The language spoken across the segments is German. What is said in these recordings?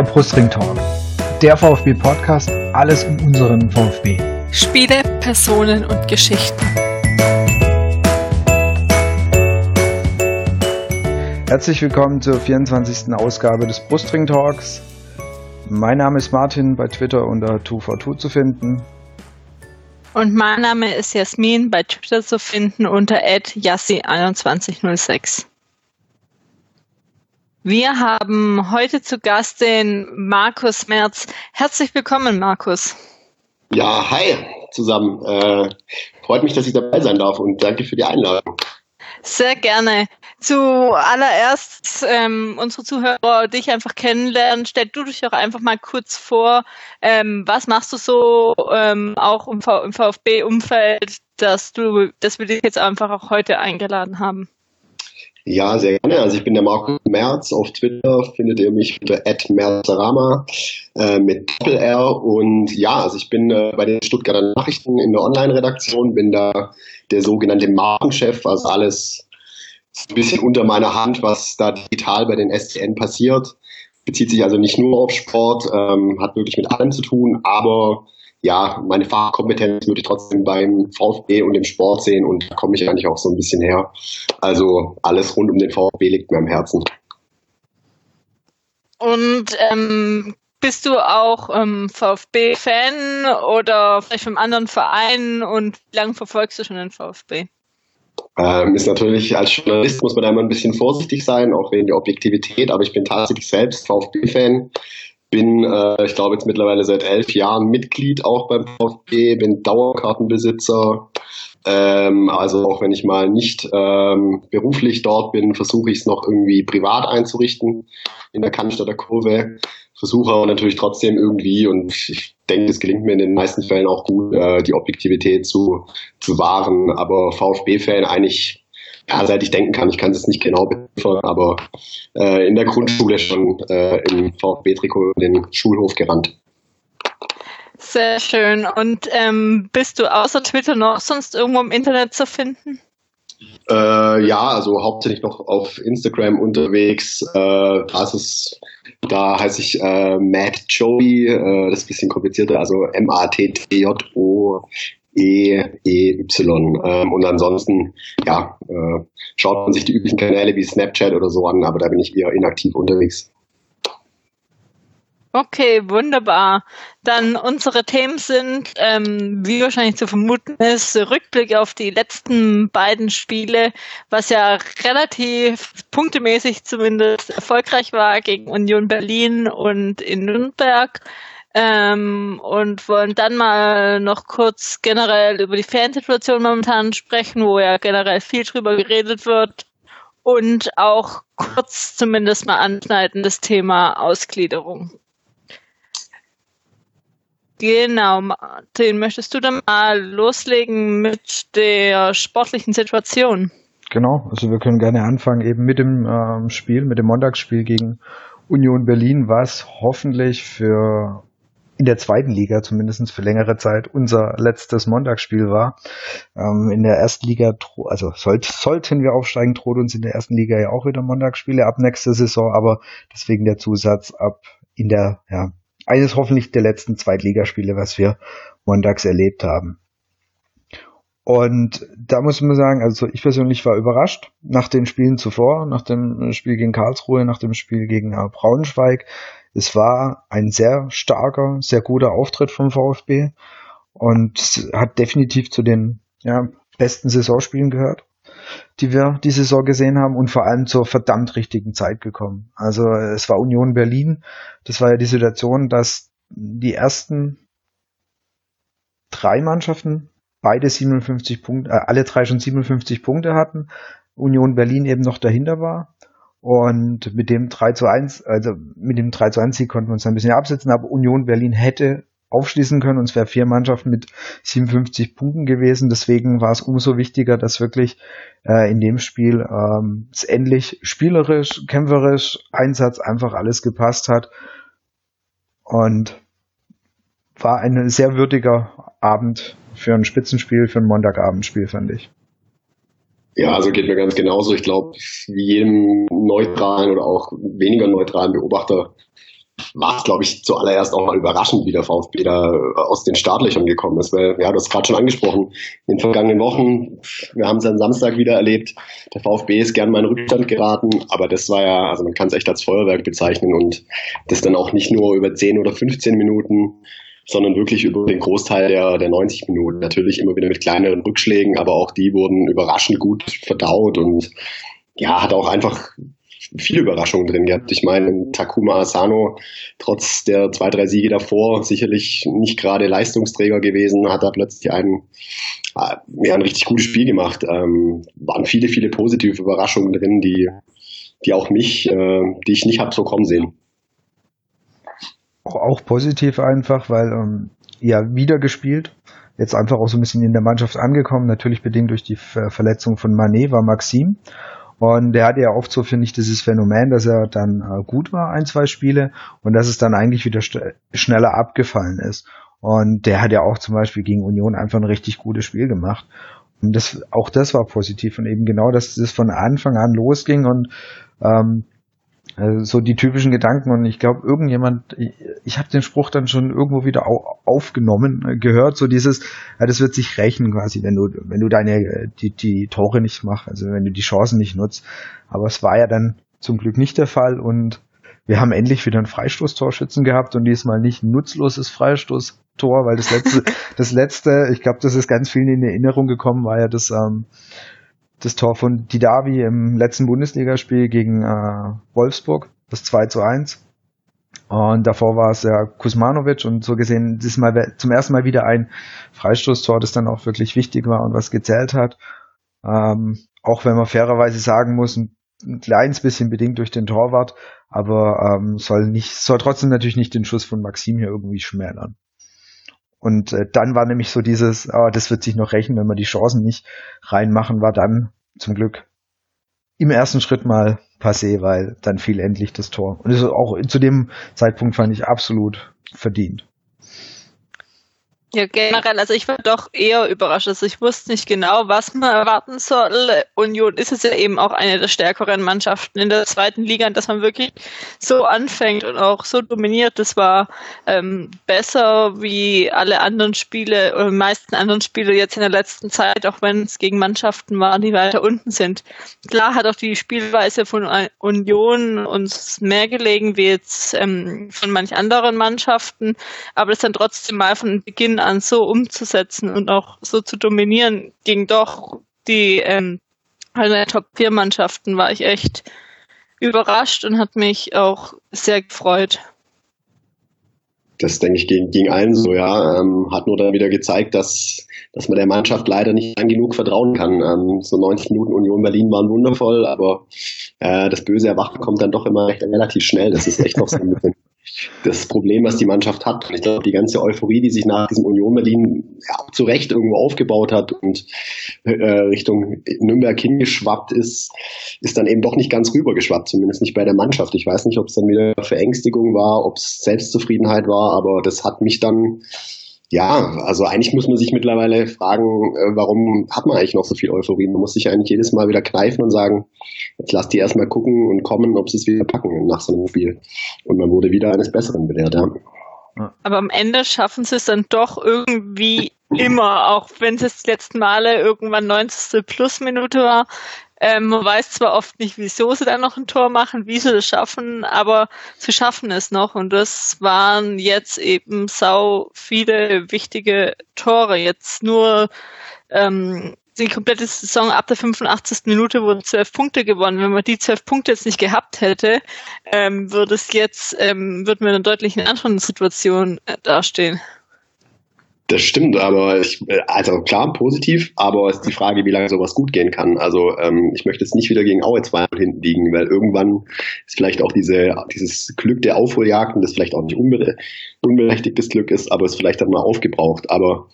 Der Brustring Talk. Der VfB Podcast, alles um unseren VfB. Spiele, Personen und Geschichten. Herzlich willkommen zur 24. Ausgabe des Brustring Talks. Mein Name ist Martin, bei Twitter unter 242 zu finden. Und mein Name ist Jasmin, bei Twitter zu finden unter yassi2106. Wir haben heute zu Gast den Markus Merz. Herzlich willkommen, Markus. Ja, hi zusammen. Äh, freut mich, dass ich dabei sein darf und danke für die Einladung. Sehr gerne. Zuallererst ähm, unsere Zuhörer dich einfach kennenlernen. Stell du dich auch einfach mal kurz vor. Ähm, was machst du so ähm, auch im, im VfB-Umfeld, dass du, dass wir dich jetzt einfach auch heute eingeladen haben? Ja, sehr gerne. Also ich bin der Markus Merz. Auf Twitter findet ihr mich unter @merzarama äh, mit Doppel R. Und ja, also ich bin äh, bei den Stuttgarter Nachrichten in der Online-Redaktion, bin da der sogenannte Markenchef, also alles ein bisschen unter meiner Hand, was da digital bei den SCN passiert. Bezieht sich also nicht nur auf Sport, ähm, hat wirklich mit allem zu tun, aber ja, meine Fachkompetenz würde ich trotzdem beim VfB und dem Sport sehen und da komme ich eigentlich auch so ein bisschen her. Also alles rund um den VfB liegt mir am Herzen. Und ähm, bist du auch ähm, VfB-Fan oder vielleicht vom anderen Verein und wie lange verfolgst du schon den VfB? Ähm, ist natürlich, als Journalist muss man da immer ein bisschen vorsichtig sein, auch wegen der Objektivität, aber ich bin tatsächlich selbst VfB-Fan bin, äh, ich glaube, jetzt mittlerweile seit elf Jahren Mitglied auch beim VfB, bin Dauerkartenbesitzer. Ähm, also auch wenn ich mal nicht ähm, beruflich dort bin, versuche ich es noch irgendwie privat einzurichten in der Cannstatter Kurve. Versuche aber natürlich trotzdem irgendwie, und ich denke, es gelingt mir in den meisten Fällen auch gut, äh, die Objektivität zu, zu wahren. Aber VfB-Fan eigentlich ja, seit ich denken kann, ich kann es nicht genau beziffern, aber äh, in der Grundschule schon äh, im VfB-Trikot den Schulhof gerannt. Sehr schön. Und ähm, bist du außer Twitter noch sonst irgendwo im Internet zu finden? Äh, ja, also hauptsächlich noch auf Instagram unterwegs. Äh, das ist, da heiße ich äh, Matt Joey, äh, das ist ein bisschen komplizierter, also M-A-T-T-J-O E-E-Y. Ähm, und ansonsten, ja, äh, schaut man sich die üblichen Kanäle wie Snapchat oder so an, aber da bin ich eher inaktiv unterwegs. Okay, wunderbar. Dann unsere Themen sind, ähm, wie wahrscheinlich zu vermuten ist, Rückblick auf die letzten beiden Spiele, was ja relativ punktemäßig zumindest erfolgreich war gegen Union Berlin und in Nürnberg ähm, und wollen dann mal noch kurz generell über die Fansituation momentan sprechen, wo ja generell viel drüber geredet wird und auch kurz zumindest mal anschneiden das Thema Ausgliederung. Genau, Martin, möchtest du dann mal loslegen mit der sportlichen Situation? Genau, also wir können gerne anfangen eben mit dem ähm, Spiel, mit dem Montagsspiel gegen Union Berlin, was hoffentlich für in der zweiten Liga zumindest für längere Zeit unser letztes Montagsspiel war. Ähm, in der ersten Liga, also sollt, sollten wir aufsteigen, droht uns in der ersten Liga ja auch wieder Montagsspiele ab nächster Saison, aber deswegen der Zusatz ab in der, ja, eines hoffentlich der letzten Zweitligaspiele, was wir montags erlebt haben. Und da muss man sagen, also ich persönlich war überrascht nach den Spielen zuvor, nach dem Spiel gegen Karlsruhe, nach dem Spiel gegen äh, Braunschweig, es war ein sehr starker, sehr guter Auftritt vom VfB und hat definitiv zu den ja, besten Saisonspielen gehört, die wir die Saison gesehen haben und vor allem zur verdammt richtigen Zeit gekommen. Also es war Union Berlin. Das war ja die Situation, dass die ersten drei Mannschaften beide 57 Punkte, äh, alle drei schon 57 Punkte hatten. Union Berlin eben noch dahinter war. Und mit dem 3 zu 1, also mit dem 3 zu 1 Sieg konnten wir uns ein bisschen absetzen, aber Union Berlin hätte aufschließen können und es wäre vier Mannschaften mit 57 Punkten gewesen. Deswegen war es umso wichtiger, dass wirklich äh, in dem Spiel ähm, es endlich spielerisch, kämpferisch, Einsatz einfach alles gepasst hat. Und war ein sehr würdiger Abend für ein Spitzenspiel, für ein Montagabendspiel, fand ich. Ja, also geht mir ganz genauso. Ich glaube, wie jedem neutralen oder auch weniger neutralen Beobachter war es, glaube ich, zuallererst auch mal überraschend, wie der VfB da aus den Startlöchern gekommen ist. Weil, ja, du hast gerade schon angesprochen, in den vergangenen Wochen, wir haben es am Samstag wieder erlebt, der VfB ist gern mal in Rückstand geraten, aber das war ja, also man kann es echt als Feuerwerk bezeichnen und das dann auch nicht nur über 10 oder 15 Minuten, sondern wirklich über den Großteil der, der 90 Minuten. Natürlich immer wieder mit kleineren Rückschlägen, aber auch die wurden überraschend gut verdaut und ja, hat auch einfach viele Überraschungen drin gehabt. Ich meine, Takuma Asano, trotz der zwei, drei Siege davor, sicherlich nicht gerade Leistungsträger gewesen, hat da plötzlich einen, äh, ja, ein richtig gutes Spiel gemacht. Ähm, waren viele, viele positive Überraschungen drin, die, die auch mich, äh, die ich nicht habe so kommen sehen. Auch, positiv einfach, weil ähm, ja wieder gespielt. Jetzt einfach auch so ein bisschen in der Mannschaft angekommen, natürlich bedingt durch die Ver Verletzung von Manet war Maxim. Und der hatte ja oft so, finde ich, dieses Phänomen, dass er dann äh, gut war, ein, zwei Spiele, und dass es dann eigentlich wieder schneller abgefallen ist. Und der hat ja auch zum Beispiel gegen Union einfach ein richtig gutes Spiel gemacht. Und das, auch das war positiv. Und eben genau, dass das von Anfang an losging und ähm, also so die typischen Gedanken und ich glaube, irgendjemand, ich, ich habe den Spruch dann schon irgendwo wieder au, aufgenommen, äh, gehört, so dieses, ja, das wird sich rächen quasi, wenn du, wenn du deine, die, die Tore nicht machst, also wenn du die Chancen nicht nutzt. Aber es war ja dann zum Glück nicht der Fall und wir haben endlich wieder ein Freistoßtorschützen gehabt und diesmal nicht ein nutzloses Freistoßtor, weil das letzte, das letzte, ich glaube, das ist ganz vielen in Erinnerung gekommen, war ja das, ähm, das Tor von Didavi im letzten Bundesligaspiel gegen äh, Wolfsburg, das 2 zu 1. Und davor war es ja Kuzmanovic und so gesehen diesmal zum ersten Mal wieder ein Freistoßtor, das dann auch wirklich wichtig war und was gezählt hat. Ähm, auch wenn man fairerweise sagen muss, ein, ein kleines bisschen bedingt durch den Torwart, aber ähm, soll nicht, soll trotzdem natürlich nicht den Schuss von Maxim hier irgendwie schmälern. Und äh, dann war nämlich so dieses, oh, das wird sich noch rächen, wenn wir die Chancen nicht reinmachen, war dann zum Glück im ersten Schritt mal passé, weil dann fiel endlich das Tor. Und das ist auch zu dem Zeitpunkt fand ich absolut verdient. Ja, generell, also ich war doch eher überrascht. Also ich wusste nicht genau, was man erwarten soll. Union ist es ja eben auch eine der stärkeren Mannschaften in der zweiten Liga, dass man wirklich so anfängt und auch so dominiert. Das war ähm, besser wie alle anderen Spiele oder die meisten anderen Spiele jetzt in der letzten Zeit, auch wenn es gegen Mannschaften waren, die weiter unten sind. Klar hat auch die Spielweise von Union uns mehr gelegen wie jetzt ähm, von manch anderen Mannschaften, aber das dann trotzdem mal von Beginn an so umzusetzen und auch so zu dominieren gegen doch die ähm, Top 4 Mannschaften war ich echt überrascht und hat mich auch sehr gefreut. Das denke ich gegen, gegen allen so, ja. Ähm, hat nur dann wieder gezeigt, dass, dass man der Mannschaft leider nicht lang genug vertrauen kann. Ähm, so 90 Minuten Union Berlin waren wundervoll, aber äh, das böse Erwachen kommt dann doch immer recht, relativ schnell. Das ist echt noch so ein bisschen das Problem, was die Mannschaft hat. Ich glaube, die ganze Euphorie, die sich nach diesem Union Berlin ja, zu Recht irgendwo aufgebaut hat und äh, Richtung Nürnberg hingeschwappt ist, ist dann eben doch nicht ganz rübergeschwappt, zumindest nicht bei der Mannschaft. Ich weiß nicht, ob es dann wieder Verängstigung war, ob es Selbstzufriedenheit war, aber das hat mich dann ja, also eigentlich muss man sich mittlerweile fragen, äh, warum hat man eigentlich noch so viel Euphorie? Man muss sich eigentlich jedes Mal wieder kneifen und sagen, jetzt lass die erstmal gucken und kommen, ob sie es wieder packen nach so einem Spiel. Und man wurde wieder eines Besseren belehrt, ja. Aber am Ende schaffen sie es dann doch irgendwie immer, auch wenn es das letzten Male irgendwann 90. Plus-Minute war, ähm, man weiß zwar oft nicht, wieso sie da noch ein Tor machen, wie sie das schaffen, aber sie schaffen es noch. Und das waren jetzt eben sau viele wichtige Tore. Jetzt nur ähm, die komplette Saison ab der 85. Minute wurden zwölf Punkte gewonnen. Wenn man die zwölf Punkte jetzt nicht gehabt hätte, ähm, würde es jetzt, ähm, würden wir in einer deutlich anderen Situation äh, dastehen. Das stimmt, aber ich, also klar, positiv, aber es ist die Frage, wie lange sowas gut gehen kann. Also ähm, ich möchte jetzt nicht wieder gegen Aue 2 hinten liegen, weil irgendwann ist vielleicht auch diese, dieses Glück der Aufholjagden, das vielleicht auch nicht unbere unberechtigtes Glück ist, aber es vielleicht dann mal aufgebraucht. Aber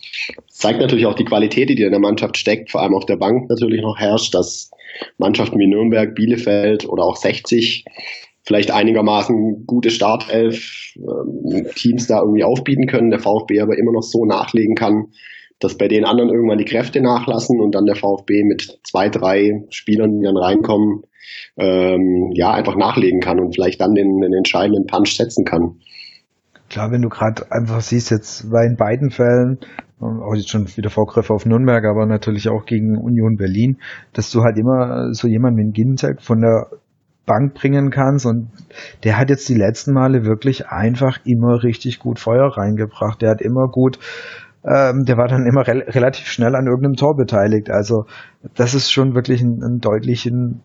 zeigt natürlich auch die Qualität, die in der Mannschaft steckt, vor allem auf der Bank natürlich noch herrscht, dass Mannschaften wie Nürnberg, Bielefeld oder auch 60 vielleicht einigermaßen gute Startelf ähm, Teams da irgendwie aufbieten können, der VfB aber immer noch so nachlegen kann, dass bei den anderen irgendwann die Kräfte nachlassen und dann der VfB mit zwei, drei Spielern, die dann reinkommen, ähm, ja einfach nachlegen kann und vielleicht dann den, den entscheidenden Punch setzen kann. Klar, wenn du gerade einfach siehst, jetzt bei in beiden Fällen, auch jetzt schon wieder Vorgriffe auf Nürnberg, aber natürlich auch gegen Union Berlin, dass du halt immer so jemanden wie Ginzek von der Bank bringen kannst und der hat jetzt die letzten Male wirklich einfach immer richtig gut Feuer reingebracht. Der hat immer gut, ähm, der war dann immer re relativ schnell an irgendeinem Tor beteiligt. Also das ist schon wirklich ein, ein deutlichen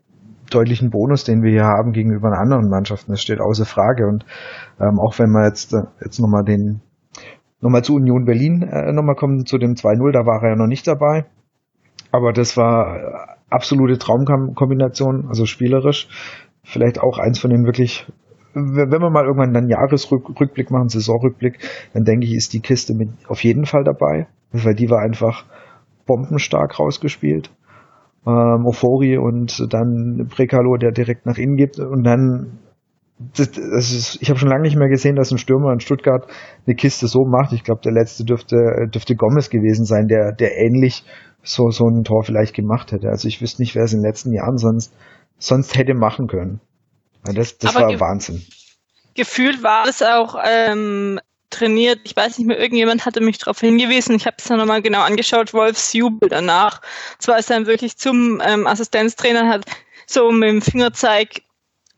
deutlichen Bonus, den wir hier haben gegenüber anderen Mannschaften. Das steht außer Frage. Und ähm, auch wenn wir jetzt, äh, jetzt nochmal den, nochmal zu Union Berlin äh, nochmal kommen, zu dem 2-0, da war er ja noch nicht dabei. Aber das war absolute Traumkombination, also spielerisch. Vielleicht auch eins von den wirklich, wenn wir mal irgendwann einen Jahresrückblick machen, Saisonrückblick, dann denke ich, ist die Kiste mit auf jeden Fall dabei, weil die war einfach bombenstark rausgespielt ähm, Ofori und dann Prekalo, der direkt nach innen gibt und dann das, das ist, ich habe schon lange nicht mehr gesehen, dass ein Stürmer in Stuttgart eine Kiste so macht. Ich glaube, der letzte dürfte, dürfte Gomez gewesen sein, der, der ähnlich so, so ein Tor vielleicht gemacht hätte. Also ich wüsste nicht, wer es in den letzten Jahren sonst, sonst hätte machen können. Das, das war Wahnsinn. Gefühlt war es auch ähm, trainiert. Ich weiß nicht mehr, irgendjemand hatte mich darauf hingewiesen. Ich habe es dann nochmal genau angeschaut. Wolfs Jubel danach. Zwar ist er dann wirklich zum ähm, Assistenztrainer hat so mit dem Fingerzeig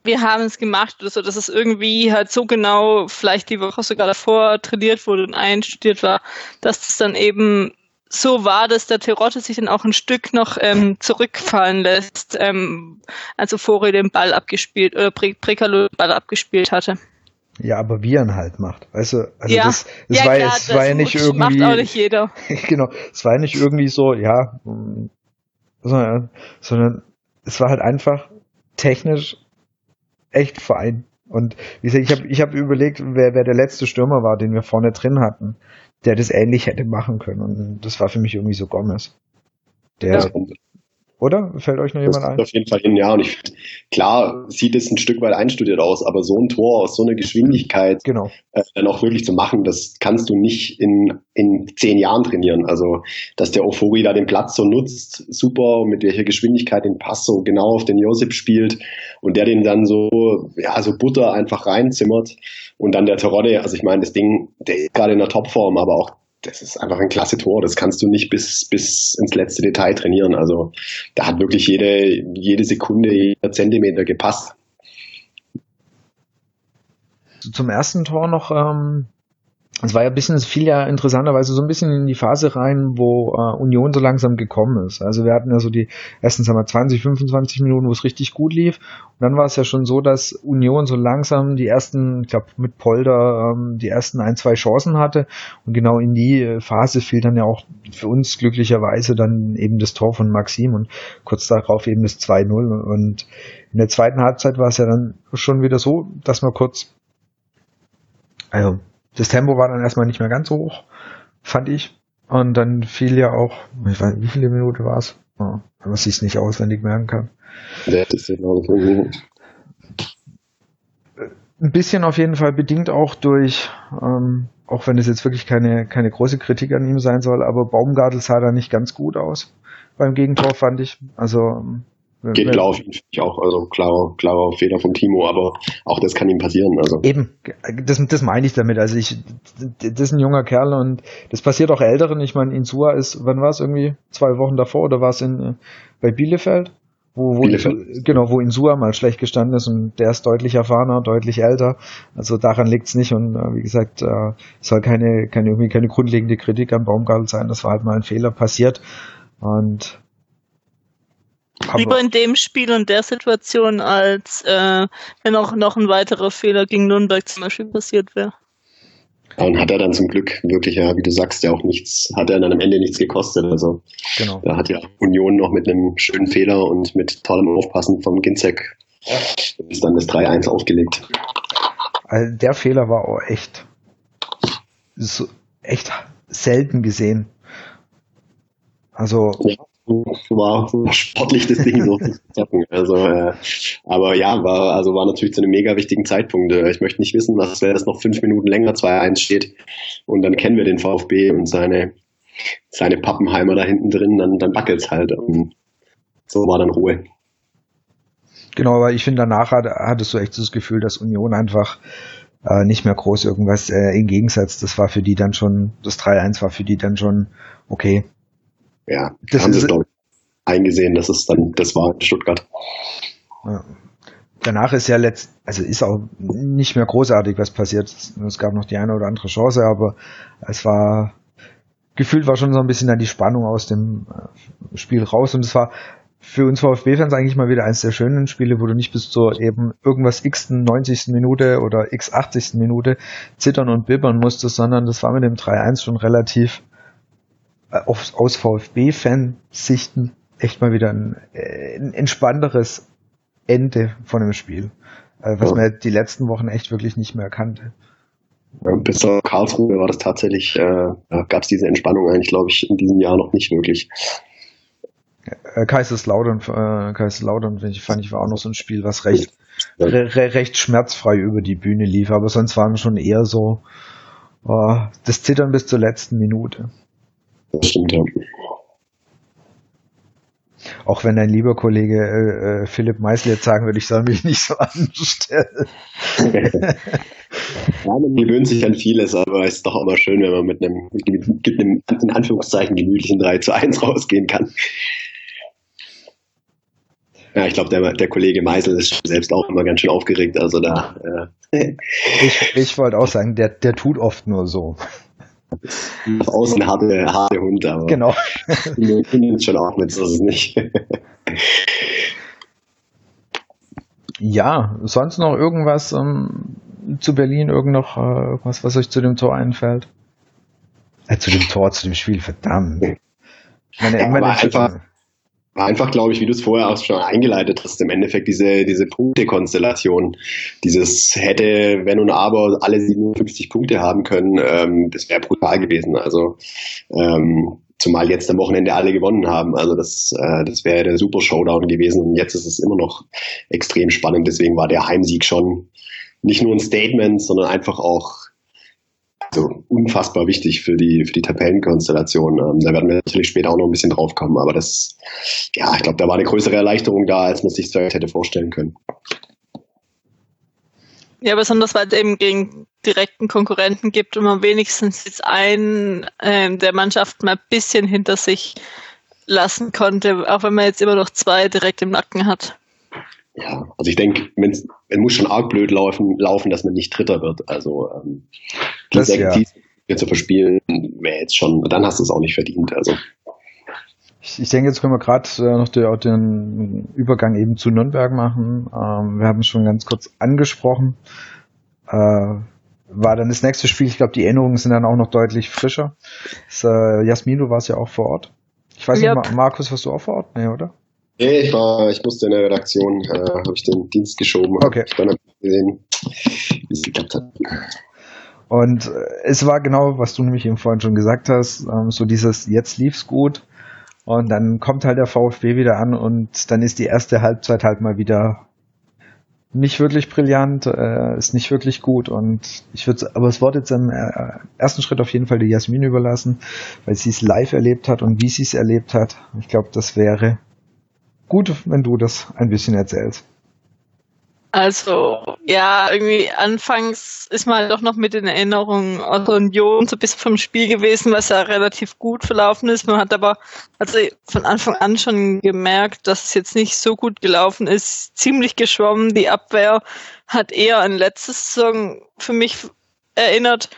wir haben es gemacht oder so, dass es irgendwie halt so genau vielleicht die Woche sogar davor trainiert wurde und einstudiert war, dass es dann eben so war, dass der Terotte sich dann auch ein Stück noch ähm, zurückfallen lässt, ähm, also Fori den Ball abgespielt oder Pre Prekalo den Ball abgespielt hatte. Ja, aber wie er ihn halt macht. Weißt du, also ja. das, das ja, war, klar, es das war ja nicht irgendwie. Macht auch nicht jeder. genau. Es war ja nicht irgendwie so, ja, sondern, sondern es war halt einfach technisch echt fein. Und wie gesagt, ich habe ich hab überlegt, wer, wer der letzte Stürmer war, den wir vorne drin hatten, der das ähnlich hätte machen können. Und das war für mich irgendwie so Gomez. Der, ja. Oder? Fällt euch noch jemand ein? Auf jeden Fall hin, ja. Und ich finde, klar sieht es ein Stück weit einstudiert aus, aber so ein Tor aus so einer Geschwindigkeit genau. äh, dann auch wirklich zu machen, das kannst du nicht in, in zehn Jahren trainieren. Also, dass der Euphorie da den Platz so nutzt, super, mit welcher Geschwindigkeit den Pass so genau auf den Josip spielt und der den dann so, ja, so Butter einfach reinzimmert. Und dann der Terodde, also ich meine, das Ding, der ist gerade in der Topform, aber auch das ist einfach ein klasse Tor. Das kannst du nicht bis, bis ins letzte Detail trainieren. Also da hat wirklich jede, jede Sekunde, jeder Zentimeter gepasst. Zum ersten Tor noch, ähm, es war ja ein bisschen, es fiel ja interessanterweise so ein bisschen in die Phase rein, wo äh, Union so langsam gekommen ist. Also wir hatten ja so die ersten, sagen wir, 20, 25 Minuten, wo es richtig gut lief. Und dann war es ja schon so, dass Union so langsam die ersten, ich glaube mit Polder, ähm, die ersten ein, zwei Chancen hatte. Und genau in die Phase fiel dann ja auch für uns glücklicherweise dann eben das Tor von Maxim und kurz darauf eben das 2-0. Und in der zweiten Halbzeit war es ja dann schon wieder so, dass man kurz also das Tempo war dann erstmal nicht mehr ganz so hoch, fand ich. Und dann fiel ja auch, ich weiß, wie viele Minuten war es? Oh, wenn man sich nicht auswendig merken kann. Ja, das ist ein bisschen auf jeden Fall bedingt auch durch, ähm, auch wenn es jetzt wirklich keine, keine große Kritik an ihm sein soll, aber Baumgartel sah da nicht ganz gut aus beim Gegentor, fand ich. Also Geht klar auf ihn, auch, also klarer, klarer Fehler vom Timo, aber auch das kann ihm passieren. Also. Eben, das, das meine ich damit. Also ich, das ist ein junger Kerl und das passiert auch Älteren. Ich meine, Insua ist, wann war es irgendwie? Zwei Wochen davor oder war es in bei Bielefeld? Wo, wo Bielefeld. genau, wo Insua mal schlecht gestanden ist und der ist deutlich erfahrener, deutlich älter. Also daran liegt's nicht und äh, wie gesagt, äh, soll keine, keine irgendwie keine grundlegende Kritik an Baumgartel sein. Das war halt mal ein Fehler passiert und Lieber in dem Spiel und der Situation, als äh, wenn auch noch ein weiterer Fehler gegen Nürnberg zum Beispiel passiert wäre. Und hat er dann zum Glück wirklich, ja, wie du sagst, ja auch nichts, hat er dann am Ende nichts gekostet. Also genau. da hat ja Union noch mit einem schönen Fehler und mit tollem Aufpassen vom Ginzek ist dann das 3-1 aufgelegt. Also der Fehler war auch echt, so, echt selten gesehen. Also ja war sportlich das Ding so zu zocken. Also, äh, aber ja, war, also war natürlich zu einem mega wichtigen Zeitpunkt. Äh, ich möchte nicht wissen, was wäre das noch fünf Minuten länger 2-1 steht und dann kennen wir den VfB und seine, seine Pappenheimer da hinten drin, dann, dann wackelt's halt. Und so war dann Ruhe. Genau, aber ich finde, danach hat, hattest du echt das Gefühl, dass Union einfach äh, nicht mehr groß irgendwas äh, im Gegensatz. Das war für die dann schon, das 3-1 war für die dann schon okay. Ja, das haben sie, glaube ich, eingesehen, dass es dann, das war in Stuttgart. Ja. Danach ist ja letzt, also ist auch nicht mehr großartig was passiert. Es gab noch die eine oder andere Chance, aber es war, gefühlt war schon so ein bisschen dann die Spannung aus dem äh, Spiel raus und es war für uns VfB-Fans eigentlich mal wieder eines der schönen Spiele, wo du nicht bis zur eben irgendwas x 90. Minute oder x 80. Minute zittern und bibbern musstest, sondern das war mit dem 3-1 schon relativ äh, aus, aus VfB-Fansichten echt mal wieder ein, äh, ein entspannteres Ende von dem Spiel, äh, was ja. man die letzten Wochen echt wirklich nicht mehr kannte. Bis zur Karlsruhe war das tatsächlich, äh, gab es diese Entspannung eigentlich, glaube ich, in diesem Jahr noch nicht wirklich. Kaiserslautern, äh, Kaiserslautern fand ich war auch noch so ein Spiel, was recht, ja. re, recht schmerzfrei über die Bühne lief, aber sonst waren schon eher so äh, das Zittern bis zur letzten Minute. Das stimmt, ja. Auch wenn dein lieber Kollege äh, äh Philipp Meisel jetzt sagen würde, ich soll mich nicht so anstellen. ja, man gewöhnt sich an vieles, aber es ist doch immer schön, wenn man mit einem, mit einem in Anführungszeichen gemütlichen 3 zu 1 rausgehen kann. Ja, ich glaube, der, der Kollege Meisel ist selbst auch immer ganz schön aufgeregt. Also da. Äh. Ich, ich wollte auch sagen, der, der tut oft nur so. Nach außen harte, harte Hund, aber. Genau. Ich bin schon auch mit, so ist es nicht. Ja, sonst noch irgendwas ähm, zu Berlin, irgend noch äh, irgendwas, was euch zu dem Tor einfällt? Äh, zu dem Tor, zu dem Spiel, verdammt. Meine, ja, meine einfach, einfach, glaube ich, wie du es vorher auch schon eingeleitet hast, im Endeffekt diese, diese Punktekonstellation, dieses hätte, wenn und aber alle 57 Punkte haben können, ähm, das wäre brutal gewesen. Also ähm, zumal jetzt am Wochenende alle gewonnen haben. Also das, äh, das wäre der super Showdown gewesen. Und jetzt ist es immer noch extrem spannend. Deswegen war der Heimsieg schon nicht nur ein Statement, sondern einfach auch also unfassbar wichtig für die, für die Tabellenkonstellation. Ähm, da werden wir natürlich später auch noch ein bisschen drauf kommen, aber das, ja, ich glaube, da war eine größere Erleichterung da, als man sich vielleicht hätte vorstellen können. Ja, besonders weil es eben gegen direkten Konkurrenten gibt und man wenigstens jetzt einen äh, der Mannschaft mal ein bisschen hinter sich lassen konnte, auch wenn man jetzt immer noch zwei direkt im Nacken hat. Ja, also ich denke, es muss schon arg blöd laufen, laufen, dass man nicht Dritter wird. Also ähm, die das, ja. die zu verspielen, wäre jetzt schon, dann hast du es auch nicht verdient. Also ich, ich denke, jetzt können wir gerade äh, noch den, den Übergang eben zu Nürnberg machen. Ähm, wir haben es schon ganz kurz angesprochen. Äh, war dann das nächste Spiel. Ich glaube, die Erinnerungen sind dann auch noch deutlich frischer. Das, äh, Jasmin, du warst ja auch vor Ort. Ich weiß yep. nicht, Markus, warst du auch vor Ort? Nee, oder? Nee, ich war, ich musste in der Redaktion, äh, habe ich den Dienst geschoben. Okay. Ich dann gesehen, wie es geklappt hat. Und äh, es war genau, was du nämlich eben vorhin schon gesagt hast, ähm, so dieses jetzt lief's gut und dann kommt halt der VfB wieder an und dann ist die erste Halbzeit halt mal wieder nicht wirklich brillant, äh, ist nicht wirklich gut und ich würde, aber es wurde jetzt im äh, ersten Schritt auf jeden Fall die Jasmin überlassen, weil sie es live erlebt hat und wie sie es erlebt hat. Ich glaube, das wäre gut, wenn du das ein bisschen erzählst. Also, ja, irgendwie anfangs ist man doch noch mit den Erinnerungen aus Union so ein bisschen vom Spiel gewesen, was ja relativ gut verlaufen ist. Man hat aber also von Anfang an schon gemerkt, dass es jetzt nicht so gut gelaufen ist. Ziemlich geschwommen. Die Abwehr hat eher an letztes Saison für mich erinnert.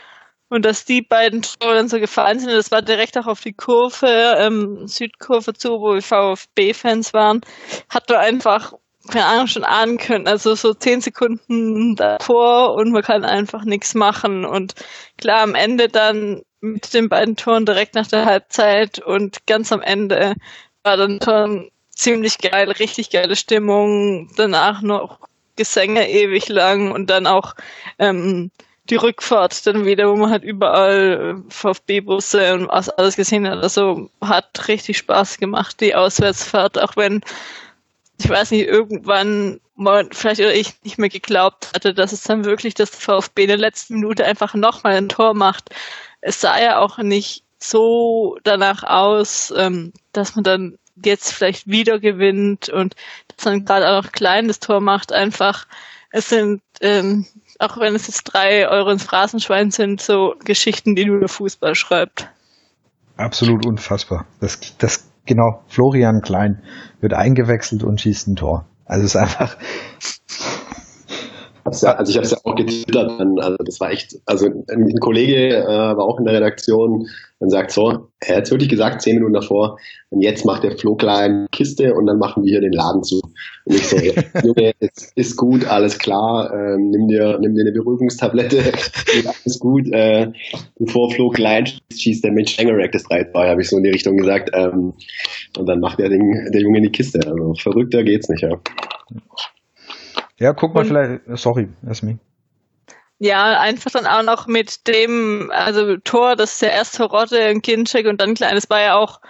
Und dass die beiden Tore dann so gefallen sind, das war direkt auch auf die Kurve, ähm, Südkurve zu, wo wir VfB-Fans waren, hat man einfach keine Ahnung, schon ahnen können. Also so zehn Sekunden davor und man kann einfach nichts machen. Und klar, am Ende dann mit den beiden Toren direkt nach der Halbzeit und ganz am Ende war dann schon ziemlich geil, richtig geile Stimmung. Danach noch Gesänge ewig lang und dann auch ähm, die Rückfahrt dann wieder, wo man halt überall VfB-Busse und was alles gesehen hat. Also hat richtig Spaß gemacht, die Auswärtsfahrt, auch wenn ich weiß nicht, irgendwann man vielleicht oder ich nicht mehr geglaubt hatte, dass es dann wirklich das VfB in der letzten Minute einfach nochmal ein Tor macht. Es sah ja auch nicht so danach aus, ähm, dass man dann jetzt vielleicht wieder gewinnt und dass dann gerade auch noch klein das Tor macht, einfach, es sind, ähm, auch wenn es jetzt drei Euro ins Phrasenschwein sind, so Geschichten, die nur der Fußball schreibt. Absolut unfassbar. Das, das, genau, Florian Klein wird eingewechselt und schießt ein Tor. Also es ist einfach, ja, also ich habe es ja auch getwittert, also das war echt, also ein Kollege äh, war auch in der Redaktion und sagt so, er hat wirklich gesagt, zehn Minuten davor, und jetzt macht der Flo klein Kiste und dann machen wir hier den Laden zu. Und ich so, Junge, es ist gut, alles klar, äh, nimm dir, nimm dir eine Beruhigungstablette, alles gut, äh, bevor Flo klein schießt der Mensch Engerek das 3 2 habe ich so in die Richtung gesagt, ähm, und dann macht er den, der Junge in die Kiste. Also verrückter geht's nicht, ja. Ja, guck mal, und, vielleicht, sorry, Esmi. Ja, einfach dann auch noch mit dem, also Tor, das ist der erste Rotte, ein Kindcheck und dann kleines war ja auch,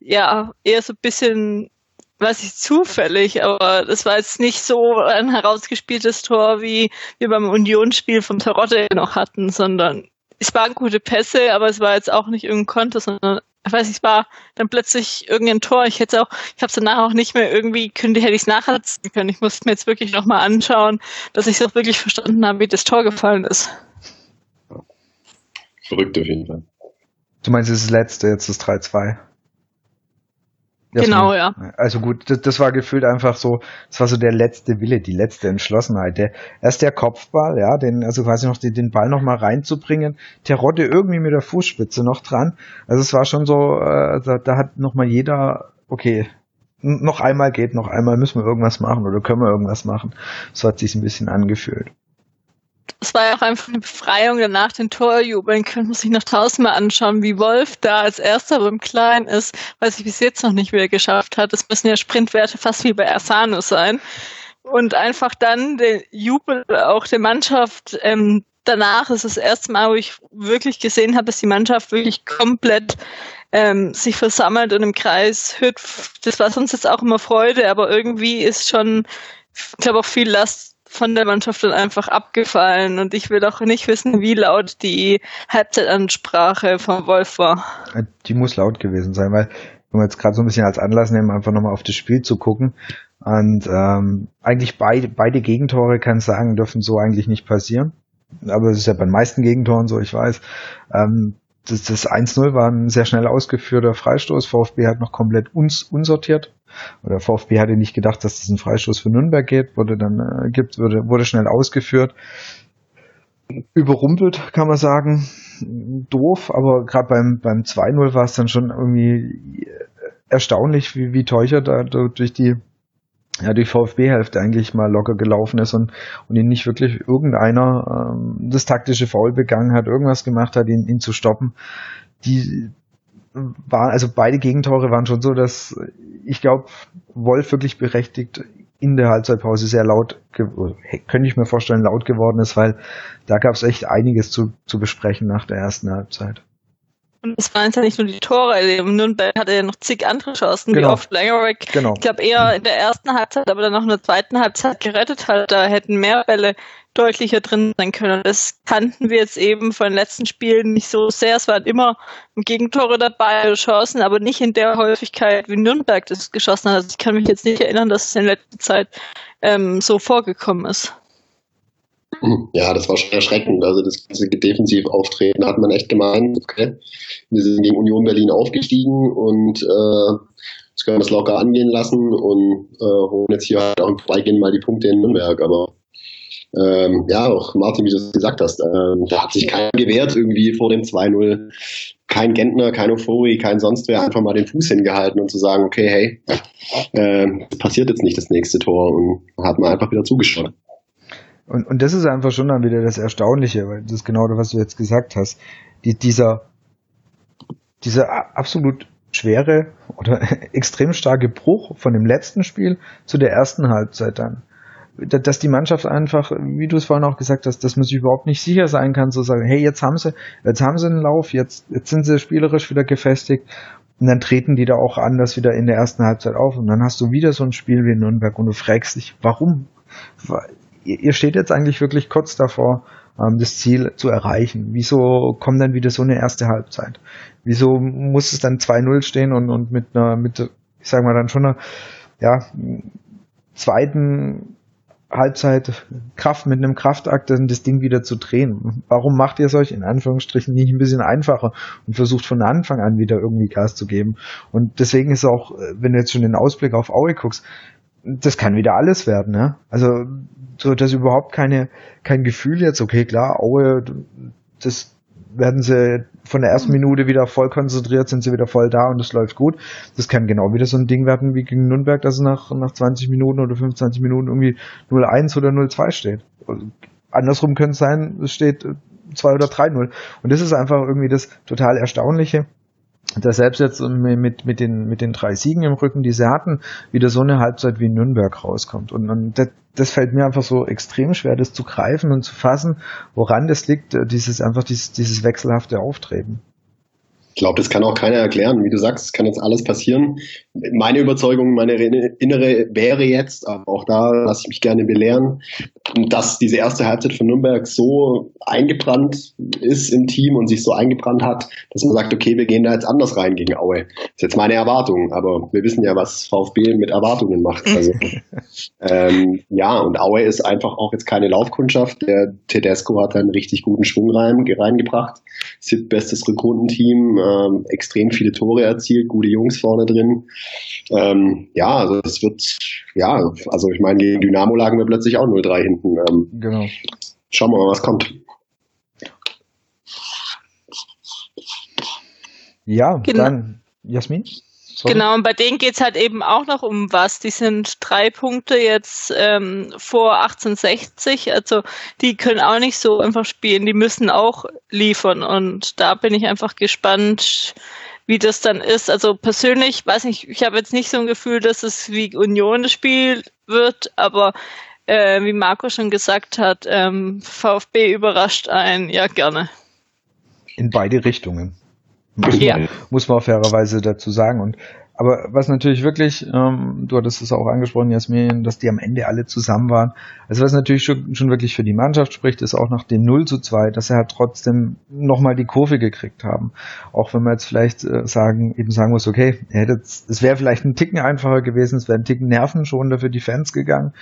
ja, eher so ein bisschen, weiß ich, zufällig, aber das war jetzt nicht so ein herausgespieltes Tor, wie wir beim Unionsspiel vom Tarotte noch hatten, sondern es waren gute Pässe, aber es war jetzt auch nicht irgendein Konto, sondern ich weiß nicht, es war dann plötzlich irgendein Tor. Ich hätte auch, ich habe es danach auch nicht mehr irgendwie, könnte, hätte ich es nachhalten können. Ich musste mir jetzt wirklich nochmal anschauen, dass ich es auch wirklich verstanden habe, wie das Tor gefallen ist. Verrückt auf jeden Fall. Du meinst, es ist das letzte, jetzt das 3-2? Genau, ja. Also gut, das, das, war gefühlt einfach so, das war so der letzte Wille, die letzte Entschlossenheit. Der, erst der Kopfball, ja, den, also quasi noch den, den Ball noch mal reinzubringen, Terodde irgendwie mit der Fußspitze noch dran. Also es war schon so, äh, da, da hat noch mal jeder, okay, noch einmal geht, noch einmal müssen wir irgendwas machen oder können wir irgendwas machen. So hat sich ein bisschen angefühlt es war ja auch einfach eine Befreiung danach den Torjubeln können muss ich draußen mal anschauen, wie Wolf da als erster beim Klein ist, weil sie bis jetzt noch nicht wieder geschafft hat. Es müssen ja Sprintwerte fast wie bei Asano sein. Und einfach dann der Jubel auch der Mannschaft ähm, danach ist das erste Mal, wo ich wirklich gesehen habe, dass die Mannschaft wirklich komplett ähm, sich versammelt und im Kreis hüpft. Das war sonst jetzt auch immer Freude, aber irgendwie ist schon, ich glaube auch viel Last von der Mannschaft dann einfach abgefallen und ich will auch nicht wissen, wie laut die Halbzeitansprache von Wolf war. Die muss laut gewesen sein, weil wenn wir jetzt gerade so ein bisschen als Anlass nehmen, einfach nochmal auf das Spiel zu gucken. Und ähm, eigentlich beide, beide Gegentore, kann ich sagen, dürfen so eigentlich nicht passieren. Aber es ist ja bei den meisten Gegentoren so, ich weiß. Ähm, das, das 1-0 war ein sehr schnell ausgeführter Freistoß. VfB hat noch komplett uns, unsortiert oder VfB hatte nicht gedacht, dass das ein Freistoß für Nürnberg geht, wurde dann äh, gibt, wurde, wurde schnell ausgeführt. Überrumpelt, kann man sagen. Doof, aber gerade beim, beim 2-0 war es dann schon irgendwie erstaunlich, wie, wie Teucher da durch die ja, die VfB-Hälfte eigentlich mal locker gelaufen ist und, und ihn nicht wirklich irgendeiner ähm, das taktische Foul begangen hat, irgendwas gemacht hat, ihn, ihn zu stoppen. Die, war, also beide Gegentore waren schon so, dass ich glaube, Wolf wirklich berechtigt in der Halbzeitpause sehr laut, könnte ich mir vorstellen, laut geworden ist, weil da gab es echt einiges zu, zu besprechen nach der ersten Halbzeit. Und es waren ja nicht nur die Tore, also Nürnberg hatte ja noch zig andere Chancen, genau. wie oft Langerick. Genau. Ich glaube eher in der ersten Halbzeit, aber dann noch in der zweiten Halbzeit gerettet hat. Da hätten mehr Bälle deutlicher drin sein können. Das kannten wir jetzt eben von den letzten Spielen nicht so sehr. Es waren immer Gegentore dabei, Chancen, aber nicht in der Häufigkeit, wie Nürnberg das geschossen hat. Also ich kann mich jetzt nicht erinnern, dass es in letzter Zeit ähm, so vorgekommen ist. Ja, das war schon erschreckend. Also das ganze Defensivauftreten hat man echt gemeint, okay, wir sind gegen Union Berlin aufgestiegen und äh, das können wir es locker angehen lassen und äh, holen jetzt hier halt auch im Vorbeigehen mal die Punkte in Nürnberg. Aber ähm, ja, auch Martin, wie du es gesagt hast, ähm, da hat sich keiner gewehrt irgendwie vor dem 2-0. Kein Gentner, kein Ofori, kein sonst wer, einfach mal den Fuß hingehalten und zu sagen, okay, hey, äh, passiert jetzt nicht das nächste Tor und hat man einfach wieder zugeschaut. Und, und das ist einfach schon dann wieder das Erstaunliche, weil das ist genau das, was du jetzt gesagt hast. Die, dieser, dieser absolut schwere oder extrem starke Bruch von dem letzten Spiel zu der ersten Halbzeit dann. Dass die Mannschaft einfach, wie du es vorhin auch gesagt hast, dass man sich überhaupt nicht sicher sein kann, so sagen, hey, jetzt haben sie, jetzt haben sie einen Lauf, jetzt, jetzt sind sie spielerisch wieder gefestigt und dann treten die da auch anders wieder in der ersten Halbzeit auf und dann hast du wieder so ein Spiel wie Nürnberg und du fragst dich, warum? Ihr steht jetzt eigentlich wirklich kurz davor, ähm, das Ziel zu erreichen. Wieso kommt dann wieder so eine erste Halbzeit? Wieso muss es dann 2-0 stehen und, und mit einer, mit ich sag mal dann schon einer, ja, zweiten Halbzeit Kraft mit einem Kraftakt dann das Ding wieder zu drehen. Warum macht ihr es euch in Anführungsstrichen nicht ein bisschen einfacher und versucht von Anfang an wieder irgendwie Gas zu geben? Und deswegen ist auch, wenn du jetzt schon den Ausblick auf Aue guckst, das kann wieder alles werden, ne? Also so dass überhaupt keine kein Gefühl jetzt, okay, klar, Aue, das werden sie von der ersten Minute wieder voll konzentriert, sind sie wieder voll da und es läuft gut. Das kann genau wieder so ein Ding werden wie gegen Nürnberg, dass es nach, nach 20 Minuten oder 25 Minuten irgendwie 0-1 oder 0-2 steht. Andersrum könnte es sein, es steht 2 oder 3-0. Und das ist einfach irgendwie das total Erstaunliche dass selbst jetzt mit, mit, den, mit den drei Siegen im Rücken, die sie hatten, wieder so eine Halbzeit wie Nürnberg rauskommt. Und, und das, das fällt mir einfach so extrem schwer, das zu greifen und zu fassen, woran das liegt, äh, dieses einfach dieses, dieses wechselhafte Auftreten. Ich glaube, das kann auch keiner erklären. Wie du sagst, es kann jetzt alles passieren. Meine Überzeugung, meine innere wäre jetzt, aber auch da lasse ich mich gerne belehren, dass diese erste Halbzeit von Nürnberg so eingebrannt ist im Team und sich so eingebrannt hat, dass man sagt, okay, wir gehen da jetzt anders rein gegen Aue. Das ist jetzt meine Erwartung, aber wir wissen ja, was VfB mit Erwartungen macht. Also, ähm, ja, und Aue ist einfach auch jetzt keine Laufkundschaft. Der Tedesco hat einen richtig guten Schwung rein, reingebracht. Sieb bestes Rekrutenteam, ähm, extrem viele Tore erzielt, gute Jungs vorne drin. Ähm, ja, also es wird, ja, also ich meine, gegen Dynamo lagen wir plötzlich auch 0-3 hinten. Ähm, genau. Schauen wir mal, was kommt. Ja, genau. dann Jasmin? Sorry. Genau, und bei denen geht's halt eben auch noch um was. Die sind drei Punkte jetzt ähm, vor 1860, also die können auch nicht so einfach spielen, die müssen auch liefern. Und da bin ich einfach gespannt, wie das dann ist. Also persönlich, weiß nicht, ich habe jetzt nicht so ein Gefühl, dass es wie Union das Spiel wird, aber äh, wie Marco schon gesagt hat, ähm, VfB überrascht einen, ja gerne. In beide Richtungen. Muss, ja. man, muss man fairerweise dazu sagen. Und aber was natürlich wirklich, ähm, du hattest es auch angesprochen, Jasmin, dass die am Ende alle zusammen waren. Also was natürlich schon, schon wirklich für die Mannschaft spricht, ist auch nach dem 0 zu 2, dass sie halt trotzdem nochmal die Kurve gekriegt haben. Auch wenn man jetzt vielleicht äh, sagen, eben sagen muss, okay, es wäre vielleicht ein Ticken einfacher gewesen, es wäre ein Ticken nervenschonender für die Fans gegangen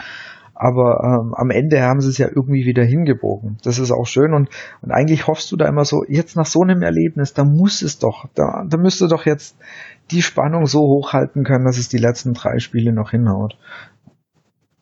aber ähm, am Ende haben sie es ja irgendwie wieder hingebogen. Das ist auch schön und, und eigentlich hoffst du da immer so, jetzt nach so einem Erlebnis, da muss es doch, da, da müsste doch jetzt die Spannung so hochhalten können, dass es die letzten drei Spiele noch hinhaut.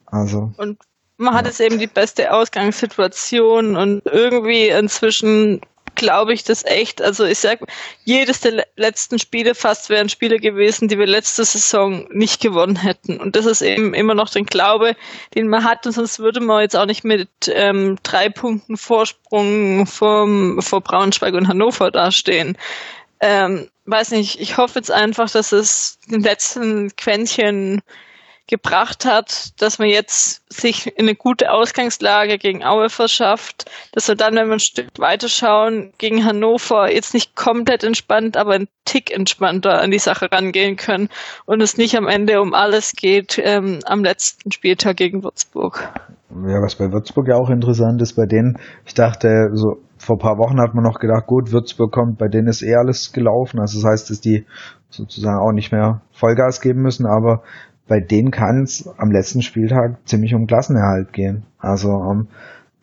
Also. Und man hat jetzt eben die beste Ausgangssituation und irgendwie inzwischen glaube ich das echt. Also ich sag, jedes der letzten Spiele fast wären Spiele gewesen, die wir letzte Saison nicht gewonnen hätten. Und das ist eben immer noch der Glaube, den man hat. Und sonst würde man jetzt auch nicht mit ähm, drei Punkten Vorsprung vom, vor Braunschweig und Hannover dastehen. Ähm, weiß nicht, ich hoffe jetzt einfach, dass es den letzten Quäntchen gebracht hat, dass man jetzt sich in eine gute Ausgangslage gegen Aue verschafft, dass wir dann, wenn wir ein Stück weiter schauen, gegen Hannover jetzt nicht komplett entspannt, aber ein Tick entspannter an die Sache rangehen können und es nicht am Ende um alles geht ähm, am letzten Spieltag gegen Würzburg. Ja, was bei Würzburg ja auch interessant ist, bei denen, ich dachte, so vor paar Wochen hat man noch gedacht, gut, Würzburg kommt, bei denen ist eh alles gelaufen. Also das heißt, dass die sozusagen auch nicht mehr Vollgas geben müssen, aber bei denen kann es am letzten Spieltag ziemlich um Klassenerhalt gehen. Also ähm,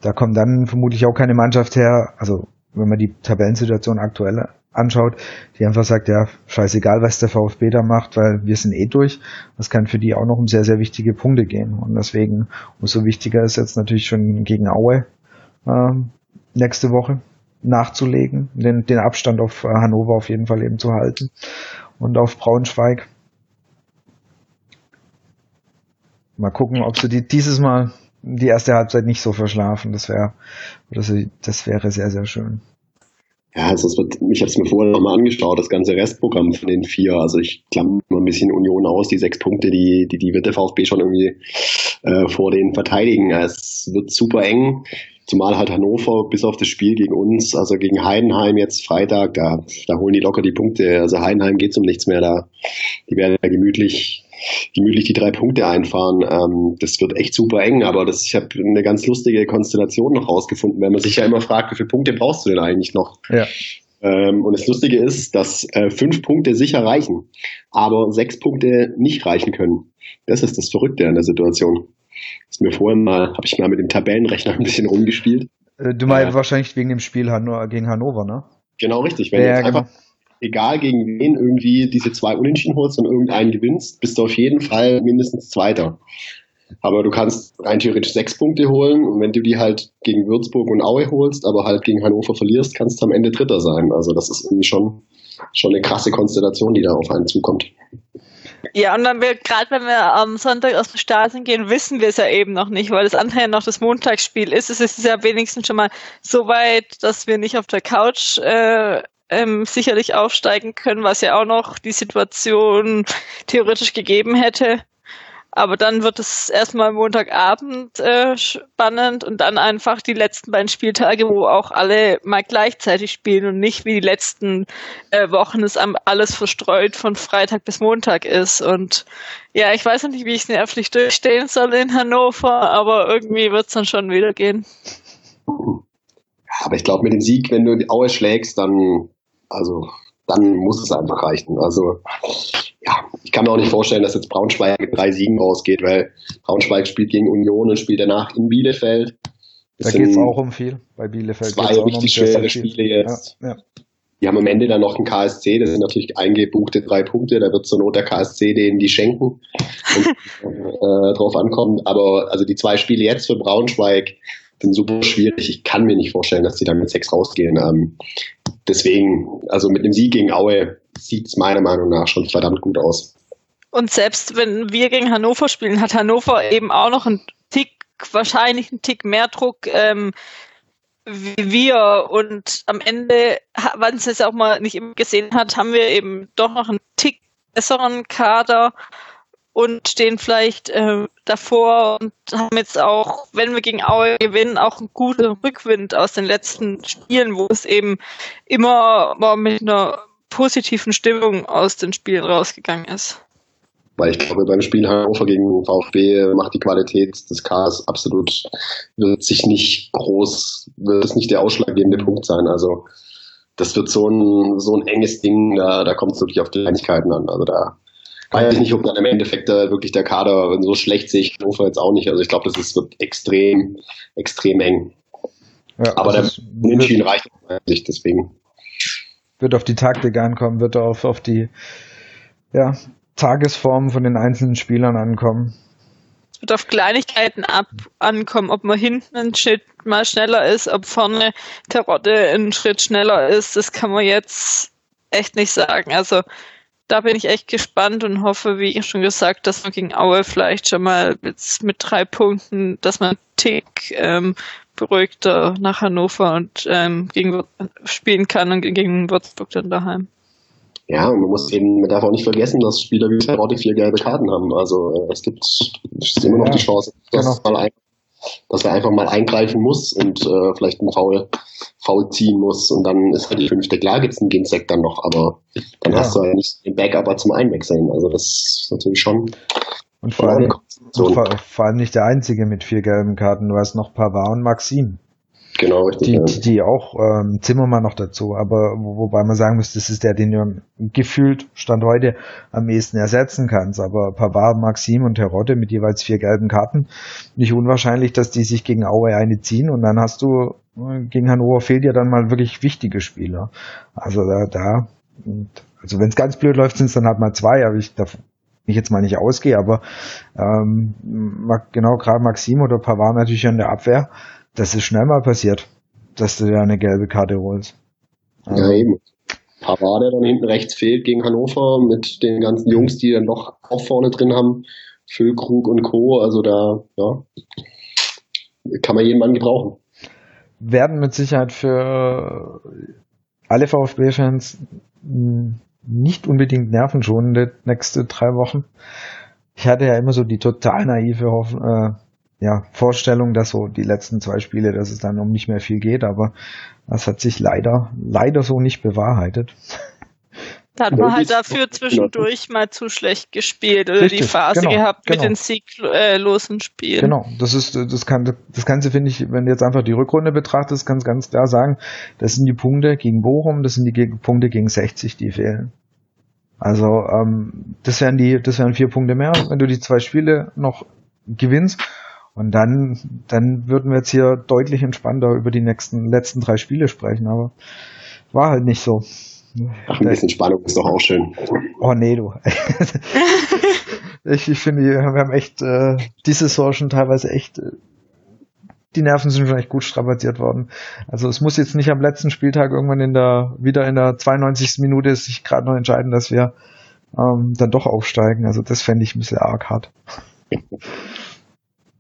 da kommt dann vermutlich auch keine Mannschaft her, also wenn man die Tabellensituation aktuell anschaut, die einfach sagt, ja, scheißegal, was der VfB da macht, weil wir sind eh durch. Das kann für die auch noch um sehr, sehr wichtige Punkte gehen. Und deswegen, umso wichtiger ist jetzt natürlich schon gegen Aue äh, nächste Woche nachzulegen, den, den Abstand auf äh, Hannover auf jeden Fall eben zu halten und auf Braunschweig. Mal gucken, ob sie die, dieses Mal die erste Halbzeit nicht so verschlafen. Das wäre, das, wäre sehr, sehr schön. Ja, also es wird, ich habe es mir vorher nochmal angeschaut, das ganze Restprogramm von den vier. Also ich klammer mal ein bisschen Union aus, die sechs Punkte, die, die, die wird der VfB schon irgendwie äh, vor denen verteidigen. Es wird super eng. Zumal halt Hannover bis auf das Spiel gegen uns, also gegen Heidenheim jetzt Freitag, da, da holen die locker die Punkte. Also Heidenheim geht's um nichts mehr da. Die werden ja gemütlich, gemütlich die drei Punkte einfahren. Ähm, das wird echt super eng, aber das, ich habe eine ganz lustige Konstellation noch rausgefunden, wenn man sich ja immer fragt, wie viele Punkte brauchst du denn eigentlich noch? Ja. Ähm, und das Lustige ist, dass äh, fünf Punkte sicher reichen, aber sechs Punkte nicht reichen können. Das ist das Verrückte an der Situation. Das ist mir vorhin mal, habe ich mal mit dem Tabellenrechner ein bisschen rumgespielt. Äh, du meinst äh, wahrscheinlich wegen dem Spiel Han gegen Hannover, ne? Genau, richtig. Wenn ja, du jetzt genau. einfach, egal gegen wen, irgendwie diese zwei Unentschieden holst und irgendeinen gewinnst, bist du auf jeden Fall mindestens Zweiter. Aber du kannst rein theoretisch sechs Punkte holen und wenn du die halt gegen Würzburg und Aue holst, aber halt gegen Hannover verlierst, kannst du am Ende Dritter sein. Also das ist irgendwie schon, schon eine krasse Konstellation, die da auf einen zukommt. Ja, und dann wir, gerade wenn wir am Sonntag aus dem Stadion gehen, wissen wir es ja eben noch nicht, weil das andere noch das Montagsspiel ist. Es ist ja wenigstens schon mal so weit, dass wir nicht auf der Couch äh, ähm, sicherlich aufsteigen können, was ja auch noch die Situation theoretisch gegeben hätte. Aber dann wird es erstmal Montagabend äh, spannend und dann einfach die letzten beiden Spieltage, wo auch alle mal gleichzeitig spielen und nicht wie die letzten äh, Wochen es alles verstreut von Freitag bis Montag ist. Und ja, ich weiß noch nicht, wie ich es nervlich durchstehen soll in Hannover, aber irgendwie wird es dann schon wieder gehen. Aber ich glaube, mit dem Sieg, wenn du die Aue schlägst, dann, also, dann muss es einfach reichen. Also, ja, ich kann mir auch nicht vorstellen, dass jetzt Braunschweig mit drei Siegen rausgeht, weil Braunschweig spielt gegen Union und spielt danach in Bielefeld. Das da geht es auch um viel. Bei Bielefeld zwei richtig um schwere Spiele jetzt. Ja, ja. Die haben am Ende dann noch einen KSC, das sind natürlich eingebuchte drei Punkte, da wird zur Not der KSC denen die schenken und äh, drauf ankommen. Aber also die zwei Spiele jetzt für Braunschweig sind super schwierig. Ich kann mir nicht vorstellen, dass die dann mit sechs rausgehen. Ähm, deswegen, also mit dem Sieg gegen Aue sieht es meiner Meinung nach schon verdammt gut aus. Und selbst wenn wir gegen Hannover spielen, hat Hannover eben auch noch einen Tick, wahrscheinlich einen Tick mehr Druck ähm, wie wir. Und am Ende, wenn es jetzt auch mal nicht immer gesehen hat, haben wir eben doch noch einen Tick besseren Kader und stehen vielleicht äh, davor und haben jetzt auch, wenn wir gegen Aue gewinnen, auch einen guten Rückwind aus den letzten Spielen, wo es eben immer mit einer positiven Stimmung aus den Spielen rausgegangen ist. Weil ich glaube, beim Spiel Hannover gegen VfB macht die Qualität des Ks absolut, wird sich nicht groß, wird es nicht der ausschlaggebende Punkt sein. Also das wird so ein, so ein enges Ding, da, da kommt es wirklich auf die Kleinigkeiten an. Also da weiß ich nicht, ob dann im Endeffekt da wirklich der Kader so schlecht sehe ich Hannover jetzt auch nicht. Also ich glaube, das ist, wird extrem, extrem eng. Ja, Aber der Unentschieden reicht nicht, deswegen wird auf die Taktik ankommen, wird auf, auf die ja, Tagesform von den einzelnen Spielern ankommen. Es wird auf Kleinigkeiten ab ankommen, ob man hinten einen Schritt mal schneller ist, ob vorne Terodde einen Schritt schneller ist, das kann man jetzt echt nicht sagen. Also da bin ich echt gespannt und hoffe, wie ich schon gesagt, dass man gegen Aue vielleicht schon mal mit, mit drei Punkten, dass man Tick ähm, beruhigter nach Hannover und ähm, gegen spielen kann und gegen Würzburg dann daheim. Ja, und man muss eben, man darf auch nicht vergessen, dass Spieler wie Terodde vier gelbe Karten haben. Also äh, es gibt es ist immer noch ja, die Chance, dass, genau. ein, dass, er einfach mal eingreifen muss und äh, vielleicht einen Foul, Foul ziehen muss und dann ist halt die fünfte klar, gibt's einen Ginsek dann noch, aber dann ja. hast du ja nicht den Backup zum Einwechseln. Also das ist natürlich schon und vor, allem, und vor, vor, allem nicht der einzige mit vier gelben Karten. Du hast noch Pavard und Maxim. Genau, richtig. Die, die, die auch ähm, Zimmermann noch dazu, aber wo, wobei man sagen muss, das ist der, den du gefühlt Stand heute am ehesten ersetzen kannst. Aber Pavard, Maxim und Terodde mit jeweils vier gelben Karten, nicht unwahrscheinlich, dass die sich gegen Aue eine ziehen und dann hast du äh, gegen Hannover fehlt dir dann mal wirklich wichtige Spieler. Also da, da also wenn es ganz blöd läuft, sind es dann halt mal zwei, aber ich ich jetzt mal nicht ausgehe, aber ähm, genau gerade Maxim oder Pavard natürlich in der Abwehr, das ist schnell mal passiert, dass du da eine gelbe Karte holst. Also, ja, eben. Pavard, der dann hinten rechts fehlt gegen Hannover mit den ganzen Jungs, die dann doch auch vorne drin haben, Füllkrug und Co. Also da, ja, kann man jeden Mann gebrauchen. Werden mit Sicherheit für alle VfB-Fans nicht unbedingt nervenschonende nächste drei Wochen. Ich hatte ja immer so die total naive Hoff äh, ja, Vorstellung, dass so die letzten zwei Spiele, dass es dann um nicht mehr viel geht, aber das hat sich leider, leider so nicht bewahrheitet. Da hat man halt dafür zwischendurch mal zu schlecht gespielt oder Richtig, die Phase genau, gehabt genau. mit den sieglosen Spielen. Genau, das ist das kann das Ganze finde ich, wenn du jetzt einfach die Rückrunde betrachtest, kannst ganz klar sagen, das sind die Punkte gegen Bochum, das sind die Punkte gegen 60, die fehlen. Also ähm, das wären die, das wären vier Punkte mehr, wenn du die zwei Spiele noch gewinnst. Und dann, dann würden wir jetzt hier deutlich entspannter über die nächsten letzten drei Spiele sprechen, aber war halt nicht so. Ach, ein bisschen Spannung ist doch auch schön. Oh nee, du. ich, ich finde, wir haben echt äh, diese Saison schon teilweise echt äh, die Nerven sind schon echt gut strapaziert worden. Also es muss jetzt nicht am letzten Spieltag irgendwann in der wieder in der 92. Minute sich gerade noch entscheiden, dass wir ähm, dann doch aufsteigen. Also das fände ich ein bisschen arg hart.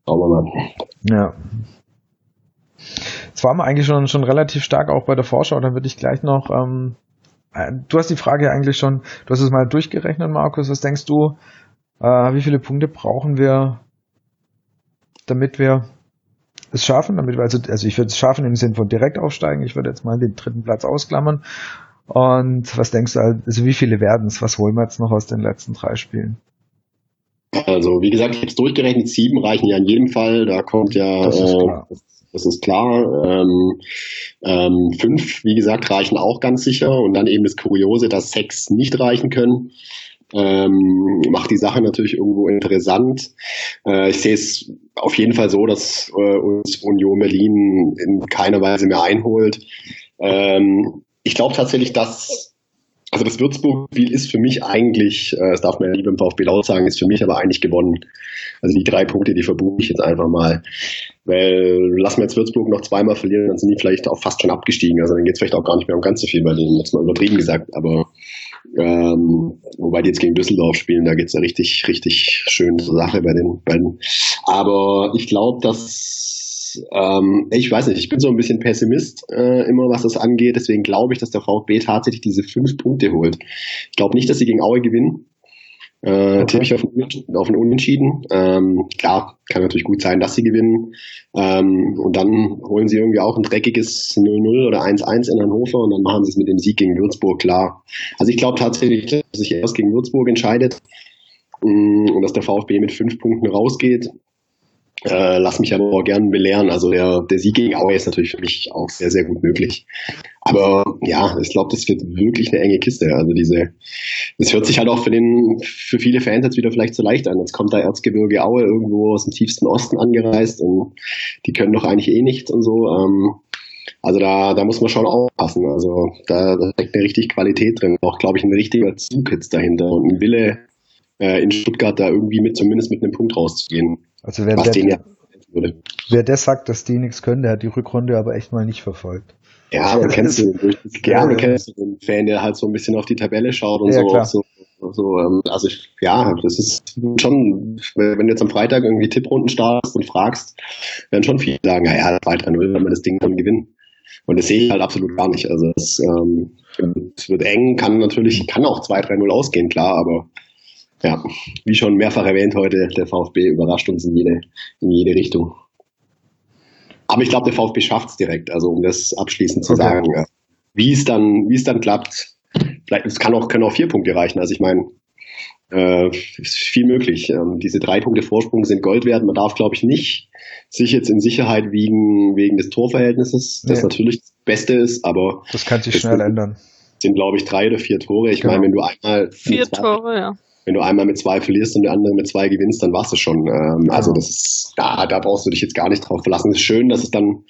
Schauen wir mal. Ja. Jetzt waren wir eigentlich schon, schon relativ stark auch bei der Vorschau, dann würde ich gleich noch ähm, äh, du hast die Frage eigentlich schon, du hast es mal durchgerechnet, Markus. Was denkst du, äh, wie viele Punkte brauchen wir, damit wir es schaffen? Damit wir also, also ich würde es schaffen im Sinne von direkt aufsteigen. Ich würde jetzt mal den dritten Platz ausklammern. Und was denkst du, also wie viele werden es? Was holen wir jetzt noch aus den letzten drei Spielen? Also wie gesagt, ich habe es durchgerechnet, sieben reichen ja in jedem Fall. Da kommt ja das ist klar. Äh, das ist klar. Ähm, ähm, fünf, wie gesagt, reichen auch ganz sicher. Und dann eben das Kuriose, dass sechs nicht reichen können. Ähm, macht die Sache natürlich irgendwo interessant. Äh, ich sehe es auf jeden Fall so, dass äh, uns Union Berlin in keiner Weise mehr einholt. Ähm, ich glaube tatsächlich, dass also das Würzburg-Spiel ist für mich eigentlich, äh, das darf man ja lieber im VfB laut sagen, ist für mich aber eigentlich gewonnen. Also die drei Punkte, die verbuche ich jetzt einfach mal. Weil lassen wir jetzt Würzburg noch zweimal verlieren, dann sind die vielleicht auch fast schon abgestiegen. Also dann geht es vielleicht auch gar nicht mehr um ganz so viel bei denen, jetzt mal übertrieben gesagt. Aber ähm, wobei die jetzt gegen Düsseldorf spielen, da geht's ja richtig, richtig schön zur Sache bei den beiden. Aber ich glaube, dass ähm, ich weiß nicht, ich bin so ein bisschen Pessimist äh, immer, was das angeht. Deswegen glaube ich, dass der VfB tatsächlich diese fünf Punkte holt. Ich glaube nicht, dass sie gegen Aue gewinnen. Äh, okay. Tippe ich auf, auf ein Unentschieden. Ähm, klar, kann natürlich gut sein, dass sie gewinnen. Ähm, und dann holen sie irgendwie auch ein dreckiges 0-0 oder 1-1 in Hannover und dann machen sie es mit dem Sieg gegen Würzburg klar. Also ich glaube tatsächlich, dass sich erst gegen Würzburg entscheidet mm, und dass der VfB mit fünf Punkten rausgeht. Äh, lass mich aber auch gern belehren. Also der, der Sieg gegen Aue ist natürlich für mich auch sehr, sehr gut möglich. Aber ja, ich glaube, das wird wirklich eine enge Kiste. Also diese, das hört sich halt auch für den, für viele Fans jetzt wieder vielleicht zu leicht an. Jetzt kommt da Erzgebirge Aue irgendwo aus dem tiefsten Osten angereist und die können doch eigentlich eh nicht und so. Ähm, also da, da muss man schon aufpassen. Also da, da steckt eine richtig Qualität drin. Auch, glaube ich, ein richtiger Zug jetzt dahinter und ein Wille, äh, in Stuttgart da irgendwie mit, zumindest mit einem Punkt rauszugehen. Also wer, der, ja wer das sagt, dass die nichts können, der hat die Rückrunde aber echt mal nicht verfolgt. Ja, aber kennst du, gerne kennst du den Fan, der halt so ein bisschen auf die Tabelle schaut und ja, so, klar. so. So, ähm, also ich, ja, das ist schon, wenn du jetzt am Freitag irgendwie Tipprunden startest und fragst, werden schon viele sagen, naja, 2-3-0, wenn wir das Ding dann gewinnen. Und das sehe ich halt absolut gar nicht. Also es, ähm, es wird eng, kann natürlich, kann auch 2-3-0 ausgehen, klar, aber ja, wie schon mehrfach erwähnt heute, der VfB überrascht uns in jede, in jede Richtung. Aber ich glaube, der VfB schafft es direkt. Also um das abschließend zu okay. sagen, wie es dann, wie es dann klappt. Vielleicht es kann auch können auch vier Punkte reichen. Also ich meine, äh, ist viel möglich. Ähm, diese drei Punkte Vorsprung sind Gold wert. Man darf, glaube ich, nicht sich jetzt in Sicherheit wiegen wegen des Torverhältnisses, das nee. natürlich das Beste ist, aber das kann sich schnell ändern. Sind, glaube ich, drei oder vier Tore. Ich genau. meine, wenn du einmal vier Tore, ja wenn du einmal mit zwei verlierst und der andere mit zwei gewinnst, dann warst du schon. Ähm, also das ist, da, da brauchst du dich jetzt gar nicht drauf verlassen. Es ist schön, dass es dann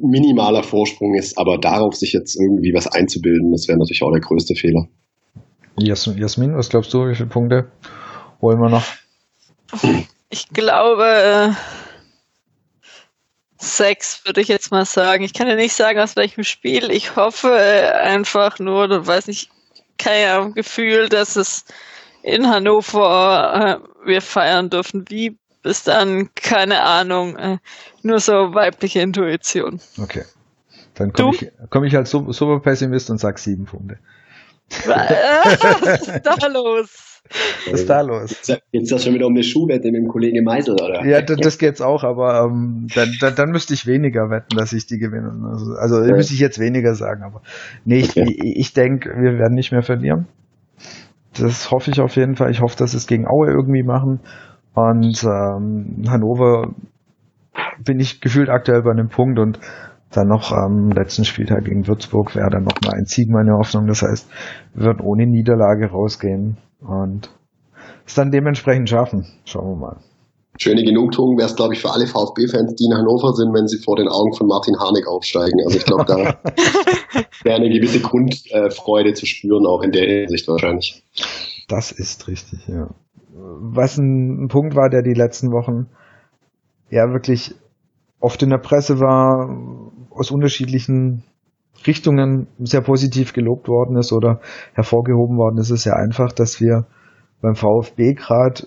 minimaler Vorsprung ist, aber darauf sich jetzt irgendwie was einzubilden, das wäre natürlich auch der größte Fehler. Jasmin, was glaubst du, wie viele Punkte wollen wir noch? Ich glaube äh, sechs, würde ich jetzt mal sagen. Ich kann ja nicht sagen, aus welchem Spiel. Ich hoffe äh, einfach nur, du weiß nicht, kein Gefühl, dass es in Hannover äh, wir feiern dürfen. Wie bis dann, keine Ahnung, äh, nur so weibliche Intuition. Okay. Dann komme ich, komm ich als Super Pessimist und sag sieben Punkte. Was ist da los? Was ist da los? Jetzt das schon wieder um eine Schuhwette mit dem Kollegen Meisel, oder? Ja, das, das geht's auch, aber ähm, dann, dann, dann müsste ich weniger wetten, dass ich die gewinne. Also, also ja. müsste ich jetzt weniger sagen, aber nee, ich, okay. ich, ich denke, wir werden nicht mehr verlieren. Das hoffe ich auf jeden Fall. Ich hoffe, dass es gegen Aue irgendwie machen. Und ähm, Hannover bin ich gefühlt aktuell bei einem Punkt und dann noch am letzten Spieltag gegen Würzburg wäre dann noch mal ein Sieg meine Hoffnung. Das heißt, wir würden ohne Niederlage rausgehen und es dann dementsprechend schaffen. Schauen wir mal. Schöne Genugtuung wäre es, glaube ich, für alle VfB-Fans, die in Hannover sind, wenn sie vor den Augen von Martin Harnik aufsteigen. Also ich glaube, da wäre eine gewisse Grundfreude zu spüren, auch in der Hinsicht wahrscheinlich. Das ist richtig, ja. Was ein, ein Punkt war, der die letzten Wochen ja wirklich oft in der Presse war, aus unterschiedlichen Richtungen sehr positiv gelobt worden ist oder hervorgehoben worden ist, ist ja einfach, dass wir beim VfB gerade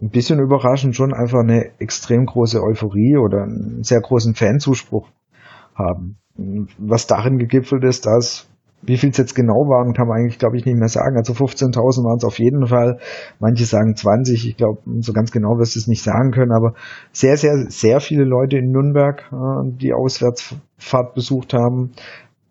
ein bisschen überraschend schon einfach eine extrem große Euphorie oder einen sehr großen Fanzuspruch haben. Was darin gegipfelt ist, dass wie viel es jetzt genau waren, kann man eigentlich, glaube ich, nicht mehr sagen. Also 15.000 waren es auf jeden Fall. Manche sagen 20. Ich glaube, so ganz genau wirst du es nicht sagen können. Aber sehr, sehr, sehr viele Leute in Nürnberg, äh, die Auswärtsfahrt besucht haben.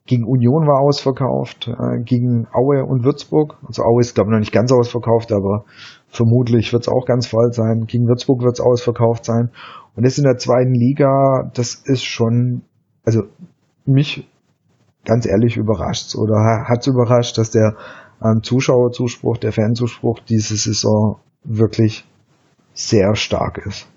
Gegen Union war ausverkauft, äh, gegen Aue und Würzburg. Also Aue ist, glaube ich, noch nicht ganz ausverkauft, aber vermutlich wird es auch ganz voll sein. Gegen Würzburg wird es ausverkauft sein. Und das in der zweiten Liga, das ist schon, also mich ganz ehrlich überrascht oder hat es überrascht, dass der ähm, Zuschauerzuspruch, der Fanzuspruch diese Saison wirklich sehr stark ist.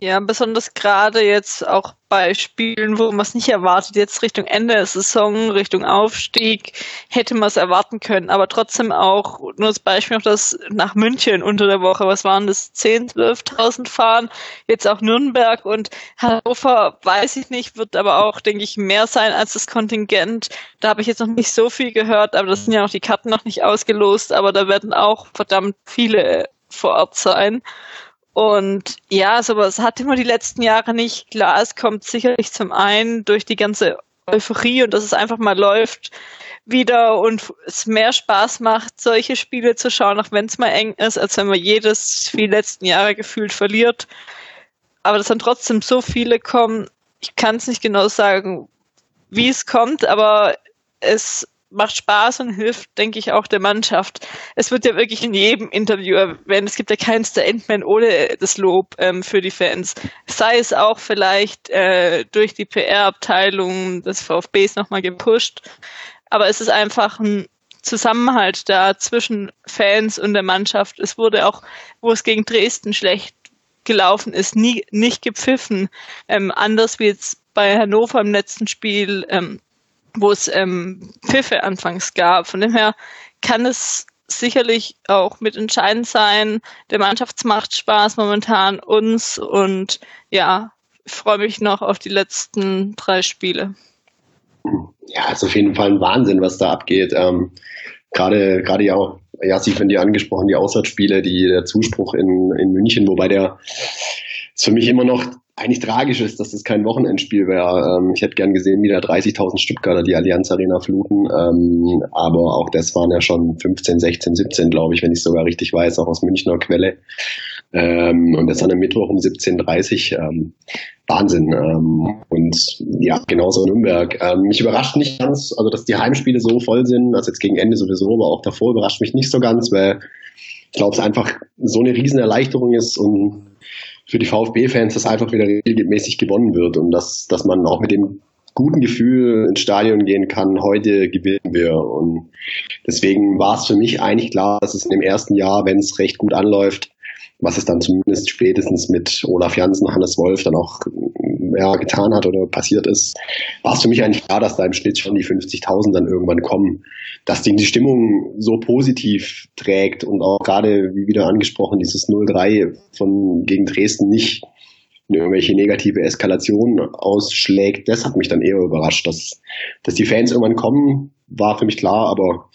Ja, besonders gerade jetzt auch bei Spielen, wo man es nicht erwartet, jetzt Richtung Ende der Saison, Richtung Aufstieg, hätte man es erwarten können. Aber trotzdem auch, nur das Beispiel noch das nach München unter der Woche, was waren das, 10.000, 12.000 fahren, jetzt auch Nürnberg und Hannover, weiß ich nicht, wird aber auch, denke ich, mehr sein als das Kontingent. Da habe ich jetzt noch nicht so viel gehört, aber das sind ja noch die Karten noch nicht ausgelost, aber da werden auch verdammt viele vor Ort sein. Und ja, sowas hatte man die letzten Jahre nicht. Klar, es kommt sicherlich zum einen durch die ganze Euphorie und dass es einfach mal läuft wieder und es mehr Spaß macht, solche Spiele zu schauen, auch wenn es mal eng ist, als wenn man jedes wie die letzten Jahre gefühlt verliert. Aber dass dann trotzdem so viele kommen, ich kann es nicht genau sagen, wie es kommt, aber es macht Spaß und hilft, denke ich, auch der Mannschaft. Es wird ja wirklich in jedem Interview erwähnt, es gibt ja keinen Statement ohne das Lob ähm, für die Fans. Sei es auch vielleicht äh, durch die PR-Abteilung des VfBs nochmal gepusht. Aber es ist einfach ein Zusammenhalt da zwischen Fans und der Mannschaft. Es wurde auch, wo es gegen Dresden schlecht gelaufen ist, nie, nicht gepfiffen. Ähm, anders wie jetzt bei Hannover im letzten Spiel ähm, wo es ähm, Pfiffe anfangs gab. Von dem her kann es sicherlich auch mit entscheidend sein. Der Mannschafts macht Spaß momentan uns und ja, freue mich noch auf die letzten drei Spiele. Ja, ist auf jeden Fall ein Wahnsinn, was da abgeht. Ähm, gerade, gerade ja auch, ja, Sie von dir angesprochen, die Auswärtsspiele, die, der Zuspruch in, in München, wobei der ist für mich immer noch eigentlich tragisch ist, dass das kein Wochenendspiel wäre. Ähm, ich hätte gern gesehen, wie da 30.000 Stuttgarter die Allianz Arena fluten. Ähm, aber auch das waren ja schon 15, 16, 17, glaube ich, wenn ich sogar richtig weiß, auch aus Münchner Quelle. Ähm, und das dann am Mittwoch um 17.30 ähm, Wahnsinn. Ähm, und ja, genauso Nürnberg. Ähm, mich überrascht nicht ganz, also dass die Heimspiele so voll sind, also jetzt gegen Ende sowieso, aber auch davor überrascht mich nicht so ganz, weil ich glaube, es einfach so eine Riesenerleichterung ist und für die VfB-Fans das einfach wieder regelmäßig gewonnen wird und dass, dass man auch mit dem guten Gefühl ins Stadion gehen kann, heute gewinnen wir. Und deswegen war es für mich eigentlich klar, dass es in dem ersten Jahr, wenn es recht gut anläuft, was es dann zumindest spätestens mit Olaf Janssen, Hannes Wolf dann auch ja, getan hat oder passiert ist, war es für mich eigentlich klar, dass da im Schnitt schon die 50.000 dann irgendwann kommen. Dass die, die Stimmung so positiv trägt und auch gerade, wie wieder angesprochen, dieses 0-3 von gegen Dresden nicht in irgendwelche negative Eskalation ausschlägt, das hat mich dann eher überrascht. Dass, dass die Fans irgendwann kommen, war für mich klar, aber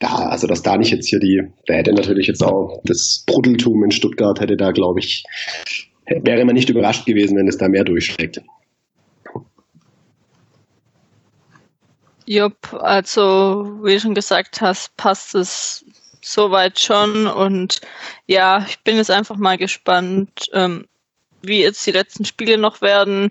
ja, also dass da nicht jetzt hier die, da hätte natürlich jetzt auch das Bruddeltum in Stuttgart hätte da, glaube ich, wäre man nicht überrascht gewesen, wenn es da mehr durchschlägt. Jupp, also wie du schon gesagt hast, passt es soweit schon und ja, ich bin jetzt einfach mal gespannt, ähm, wie jetzt die letzten Spiele noch werden,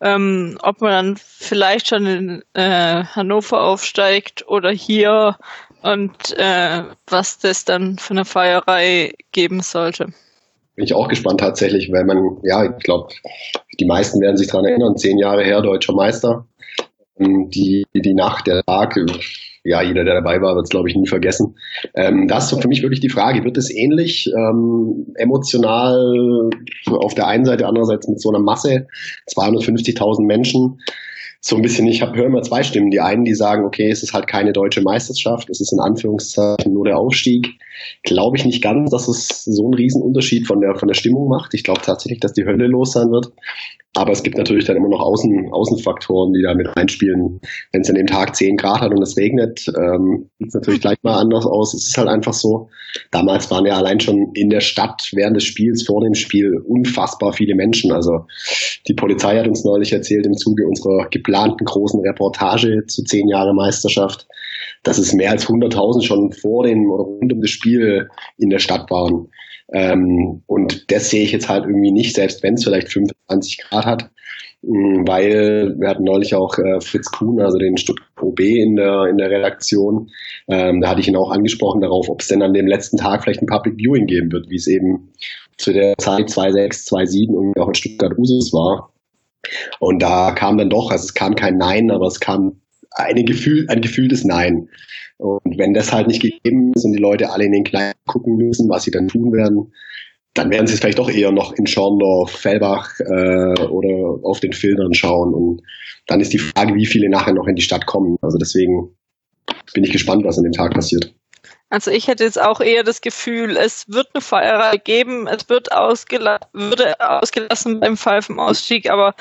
ähm, ob man dann vielleicht schon in äh, Hannover aufsteigt oder hier und äh, was das dann für eine Feierei geben sollte. Bin ich auch gespannt tatsächlich, weil man, ja, ich glaube, die meisten werden sich daran erinnern, zehn Jahre her, deutscher Meister. Die, die Nacht, der Tag, ja, jeder, der dabei war, wird es, glaube ich, nie vergessen. Ähm, das ist für mich wirklich die Frage, wird es ähnlich ähm, emotional auf der einen Seite, andererseits mit so einer Masse, 250.000 Menschen, so ein bisschen, ich höre immer zwei Stimmen. Die einen, die sagen, okay, es ist halt keine deutsche Meisterschaft, es ist in Anführungszeichen nur der Aufstieg. Glaube ich nicht ganz, dass es so einen Riesenunterschied von der, von der Stimmung macht. Ich glaube tatsächlich, dass die Hölle los sein wird. Aber es gibt natürlich dann immer noch Außen, Außenfaktoren, die da mit einspielen. Wenn es an dem Tag 10 Grad hat und es regnet, ähm, sieht es natürlich gleich mal anders aus. Es ist halt einfach so. Damals waren ja allein schon in der Stadt während des Spiels, vor dem Spiel, unfassbar viele Menschen. Also die Polizei hat uns neulich erzählt im Zuge unserer geplanten großen Reportage zu zehn Jahre Meisterschaft, dass es mehr als 100.000 schon vor dem oder rund um das Spiel in der Stadt waren. Ähm, und das sehe ich jetzt halt irgendwie nicht, selbst wenn es vielleicht 25 Grad hat, mm, weil wir hatten neulich auch äh, Fritz Kuhn, also den Stuttgart OB in der, in der Redaktion. Ähm, da hatte ich ihn auch angesprochen darauf, ob es denn an dem letzten Tag vielleicht ein Public Viewing geben wird, wie es eben zu der Zeit 2.6, 2.7 und auch in Stuttgart Usus war. Und da kam dann doch, also es kam kein Nein, aber es kam eine Gefühl, ein gefühltes Nein. Und wenn das halt nicht gegeben ist und die Leute alle in den Kleinen gucken müssen, was sie dann tun werden, dann werden sie es vielleicht doch eher noch in Schorndorf, Fellbach äh, oder auf den Filtern schauen. Und dann ist die Frage, wie viele nachher noch in die Stadt kommen. Also deswegen bin ich gespannt, was an dem Tag passiert. Also ich hätte jetzt auch eher das Gefühl, es wird eine Feierei geben, es wird ausgela würde ausgelassen beim Pfeifenausstieg, aber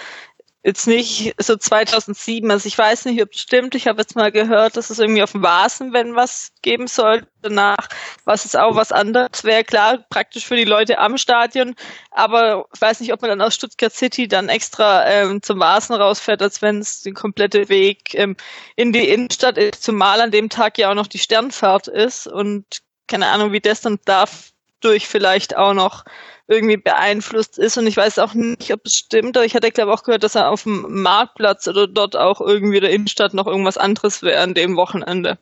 jetzt nicht so 2007, also ich weiß nicht, ob es stimmt, ich habe jetzt mal gehört, dass es irgendwie auf dem Vasen, wenn was geben soll, danach, was ist auch was anderes wäre, klar, praktisch für die Leute am Stadion, aber ich weiß nicht, ob man dann aus Stuttgart City dann extra ähm, zum Vasen rausfährt, als wenn es den komplette Weg ähm, in die Innenstadt ist, zumal an dem Tag ja auch noch die Sternfahrt ist. Und keine Ahnung, wie das dann dadurch vielleicht auch noch irgendwie beeinflusst ist. Und ich weiß auch nicht, ob es stimmt, aber ich hatte, glaube auch gehört, dass er auf dem Marktplatz oder dort auch irgendwie der Innenstadt noch irgendwas anderes wäre an dem Wochenende.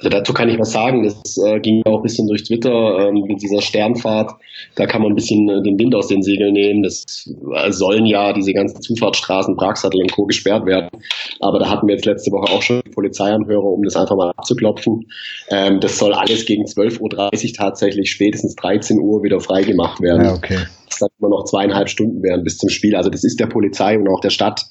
Also dazu kann ich was sagen. Das äh, ging auch ein bisschen durch Twitter ähm, mit dieser Sternfahrt. Da kann man ein bisschen äh, den Wind aus den Segeln nehmen. Das äh, sollen ja diese ganzen Zufahrtsstraßen, Pragsattel und Co. gesperrt werden. Aber da hatten wir jetzt letzte Woche auch schon Polizeianhörer, um das einfach mal abzuklopfen. Ähm, das soll alles gegen 12.30 Uhr tatsächlich spätestens 13 Uhr wieder freigemacht werden. Ja, okay. Das dann immer noch zweieinhalb Stunden werden bis zum Spiel. Also das ist der Polizei und auch der Stadt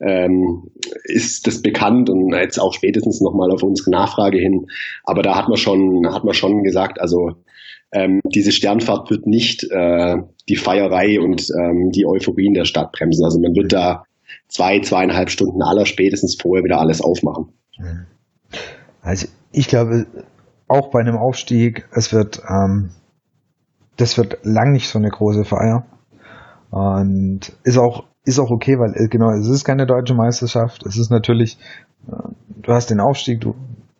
ähm, ist das bekannt und jetzt auch spätestens nochmal auf unsere Nachfrage hin. Aber da hat man schon, hat man schon gesagt, also ähm, diese Sternfahrt wird nicht äh, die Feierei und ähm, die Euphorien der Stadt bremsen. Also man wird da zwei, zweieinhalb Stunden aller spätestens vorher wieder alles aufmachen. Also ich glaube, auch bei einem Aufstieg, es wird, ähm, das wird lang nicht so eine große Feier. Und ist auch ist auch okay, weil äh, genau, es ist keine deutsche Meisterschaft. Es ist natürlich, äh, du hast den Aufstieg, du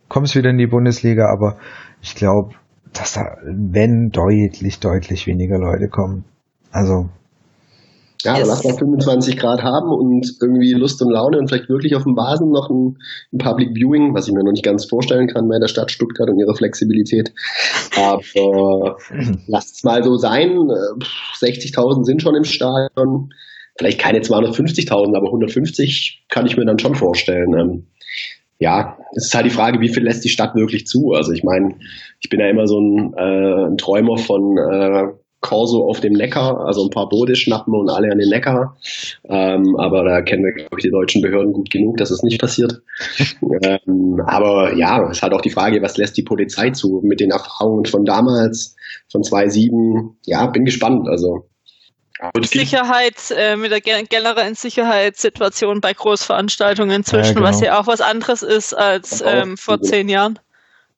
kommst wieder in die Bundesliga, aber ich glaube, dass da, wenn deutlich, deutlich weniger Leute kommen. Also. Ja, yes. lass mal 25 Grad haben und irgendwie Lust und Laune und vielleicht wirklich auf dem Vasen noch ein, ein Public Viewing, was ich mir noch nicht ganz vorstellen kann bei der Stadt Stuttgart und ihrer Flexibilität. Aber lasst es mal so sein. 60.000 äh, sind schon im Stadion vielleicht keine 250.000, aber 150 kann ich mir dann schon vorstellen. Ähm, ja, es ist halt die Frage, wie viel lässt die Stadt wirklich zu? Also ich meine, ich bin ja immer so ein, äh, ein Träumer von äh, Corso auf dem Neckar, also ein paar Boote schnappen und alle an den Neckar. Ähm, aber da kennen wir, glaube ich, die deutschen Behörden gut genug, dass es nicht passiert. ähm, aber ja, es ist halt auch die Frage, was lässt die Polizei zu mit den Erfahrungen von damals, von 2.7. Ja, bin gespannt. Also Sicherheit, äh, mit der generellen Sicherheitssituation bei Großveranstaltungen inzwischen, ja, genau. was ja auch was anderes ist als ähm, vor zehn Jahren.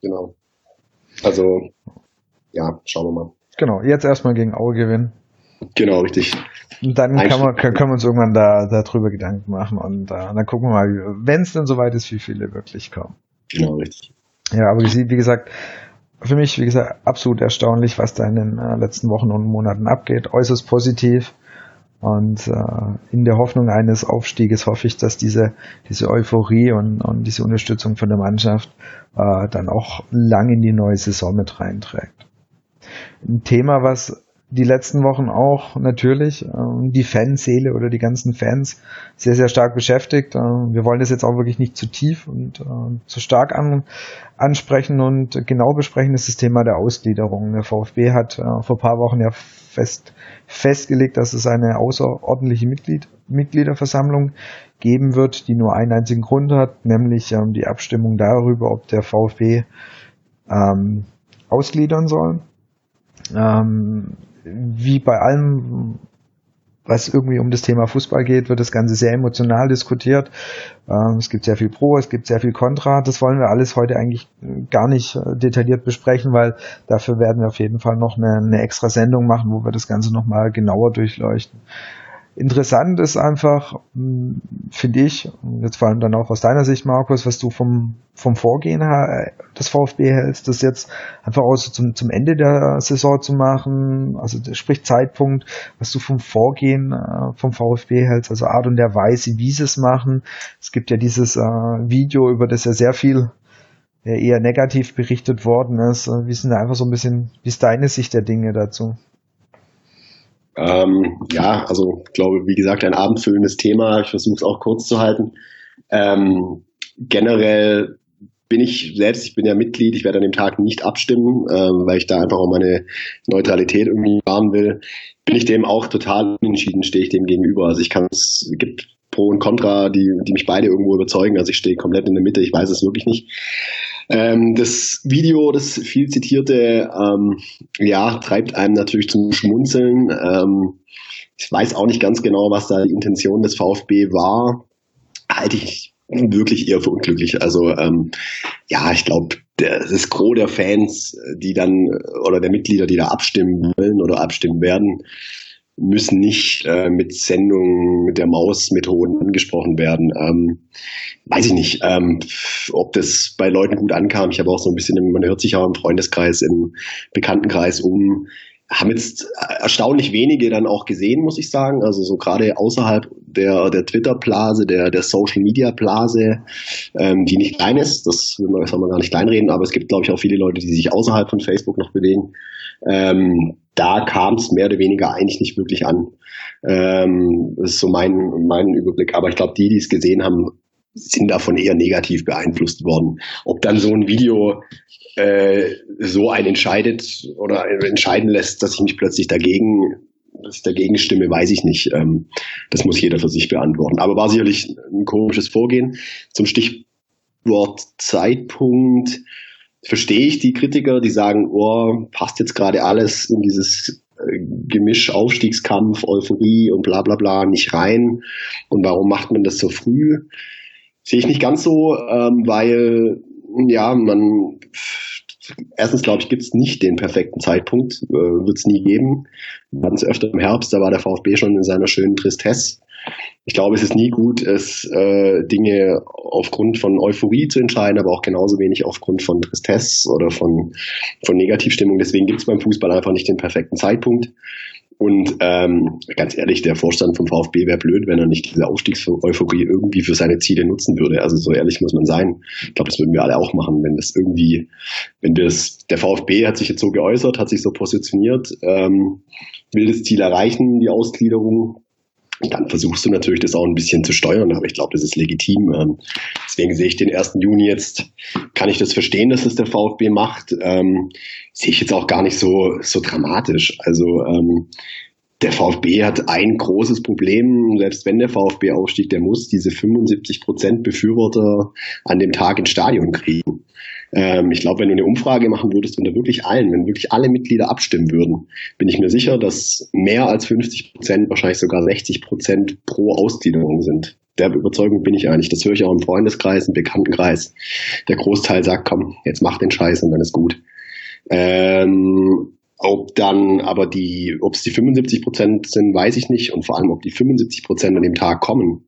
Genau. Also, ja, schauen wir mal. Genau, jetzt erstmal gegen Aue gewinnen. Genau, richtig. Und dann kann man, können, wir uns irgendwann da darüber Gedanken machen und uh, dann gucken wir mal, wenn es dann soweit ist, wie viele wirklich kommen. Genau, richtig. Ja, aber wie gesagt, für mich, wie gesagt, absolut erstaunlich, was da in den äh, letzten Wochen und Monaten abgeht. Äußerst positiv. Und äh, in der Hoffnung eines Aufstieges hoffe ich, dass diese, diese Euphorie und, und diese Unterstützung von der Mannschaft äh, dann auch lang in die neue Saison mit reinträgt. Ein Thema, was die letzten Wochen auch natürlich äh, die Fanseele oder die ganzen Fans sehr, sehr stark beschäftigt. Äh, wir wollen das jetzt auch wirklich nicht zu tief und äh, zu stark an, ansprechen und genau besprechen, ist das Thema der Ausgliederung. Der VfB hat äh, vor paar Wochen ja fest, festgelegt, dass es eine außerordentliche Mitglied, Mitgliederversammlung geben wird, die nur einen einzigen Grund hat, nämlich ähm, die Abstimmung darüber, ob der VfB ähm, ausgliedern soll. Ähm, wie bei allem, was irgendwie um das Thema Fußball geht, wird das Ganze sehr emotional diskutiert. Ähm, es gibt sehr viel Pro, es gibt sehr viel Contra. Das wollen wir alles heute eigentlich gar nicht äh, detailliert besprechen, weil dafür werden wir auf jeden Fall noch eine, eine extra Sendung machen, wo wir das Ganze nochmal genauer durchleuchten. Interessant ist einfach, hm, finde ich, jetzt vor allem dann auch aus deiner Sicht, Markus, was du vom, vom Vorgehen her, des VfB hältst, das jetzt einfach auch so zum, zum Ende der Saison zu machen, also sprich Zeitpunkt, was du vom Vorgehen äh, vom VfB hältst, also Art und der Weise, wie sie es machen. Es gibt ja dieses äh, Video, über das ja sehr viel eher negativ berichtet worden ist. Wie sind da einfach so ein bisschen, wie ist deine Sicht der Dinge dazu? Ähm, ja, also ich glaube, wie gesagt, ein abendfüllendes Thema. Ich versuche es auch kurz zu halten. Ähm, generell bin ich selbst, ich bin ja Mitglied, ich werde an dem Tag nicht abstimmen, ähm, weil ich da einfach auch meine Neutralität irgendwie wahren will. Bin ich dem auch total unentschieden, stehe ich dem gegenüber. Also ich kann es gibt Pro und Contra, die, die mich beide irgendwo überzeugen. Also ich stehe komplett in der Mitte, ich weiß es wirklich nicht. Ähm, das Video, das viel zitierte, ähm, ja, treibt einem natürlich zum Schmunzeln. Ähm, ich weiß auch nicht ganz genau, was da die Intention des VfB war. Halte ich wirklich eher für unglücklich. Also ähm, ja, ich glaube, das Gros der Fans, die dann oder der Mitglieder, die da abstimmen wollen oder abstimmen werden, müssen nicht äh, mit Sendungen mit der Maus-Methoden angesprochen werden. Ähm, weiß ich nicht, ähm, ob das bei Leuten gut ankam. Ich habe auch so ein bisschen, man hört sich auch im Freundeskreis, im Bekanntenkreis um, haben jetzt erstaunlich wenige dann auch gesehen, muss ich sagen. Also so gerade außerhalb der, der Twitter-Blase, der, der Social-Media-Blase, ähm, die nicht klein ist, das will man, soll man gar nicht kleinreden, aber es gibt, glaube ich, auch viele Leute, die sich außerhalb von Facebook noch bewegen. Ähm, da kam es mehr oder weniger eigentlich nicht wirklich an. Ähm, das ist so mein, mein Überblick. Aber ich glaube, die, die es gesehen haben, sind davon eher negativ beeinflusst worden. Ob dann so ein Video äh, so ein entscheidet oder entscheiden lässt, dass ich mich plötzlich dagegen, dass ich dagegen stimme, weiß ich nicht. Ähm, das muss jeder für sich beantworten. Aber war sicherlich ein komisches Vorgehen. Zum Stichwort Zeitpunkt verstehe ich die Kritiker, die sagen, oh, passt jetzt gerade alles in dieses äh, Gemisch Aufstiegskampf, Euphorie und bla bla bla nicht rein. Und warum macht man das so früh? Sehe ich nicht ganz so, ähm, weil ja, man erstens glaube ich, gibt es nicht den perfekten Zeitpunkt, äh, wird es nie geben. Es öfter im Herbst, da war der VfB schon in seiner schönen Tristesse ich glaube, es ist nie gut, es äh, Dinge aufgrund von Euphorie zu entscheiden, aber auch genauso wenig aufgrund von Tristesse oder von, von Negativstimmung. Deswegen gibt es beim Fußball einfach nicht den perfekten Zeitpunkt. Und ähm, ganz ehrlich, der Vorstand vom VfB wäre blöd, wenn er nicht diese Aufstiegseuphorie irgendwie für seine Ziele nutzen würde. Also so ehrlich muss man sein. Ich glaube, das würden wir alle auch machen, wenn das irgendwie, wenn das, der VfB hat sich jetzt so geäußert, hat sich so positioniert, ähm, will das Ziel erreichen, die Ausgliederung dann versuchst du natürlich das auch ein bisschen zu steuern, aber ich glaube, das ist legitim. Ähm, deswegen sehe ich den 1. Juni jetzt, kann ich das verstehen, dass das der VfB macht. Ähm, sehe ich jetzt auch gar nicht so, so dramatisch. Also ähm, der VfB hat ein großes Problem, selbst wenn der VfB aufstieg, der muss diese 75 Prozent Befürworter an dem Tag ins Stadion kriegen. Ähm, ich glaube, wenn du eine Umfrage machen würdest unter wirklich allen, wenn wirklich alle Mitglieder abstimmen würden, bin ich mir sicher, dass mehr als 50 Prozent, wahrscheinlich sogar 60 Prozent pro Ausgliederung sind. Der Überzeugung bin ich eigentlich. Das höre ich auch im Freundeskreis, im Bekanntenkreis. Der Großteil sagt, komm, jetzt mach den Scheiß und dann ist gut. Ähm, Ob dann aber die, ob es die 75 Prozent sind, weiß ich nicht. Und vor allem, ob die 75 Prozent an dem Tag kommen,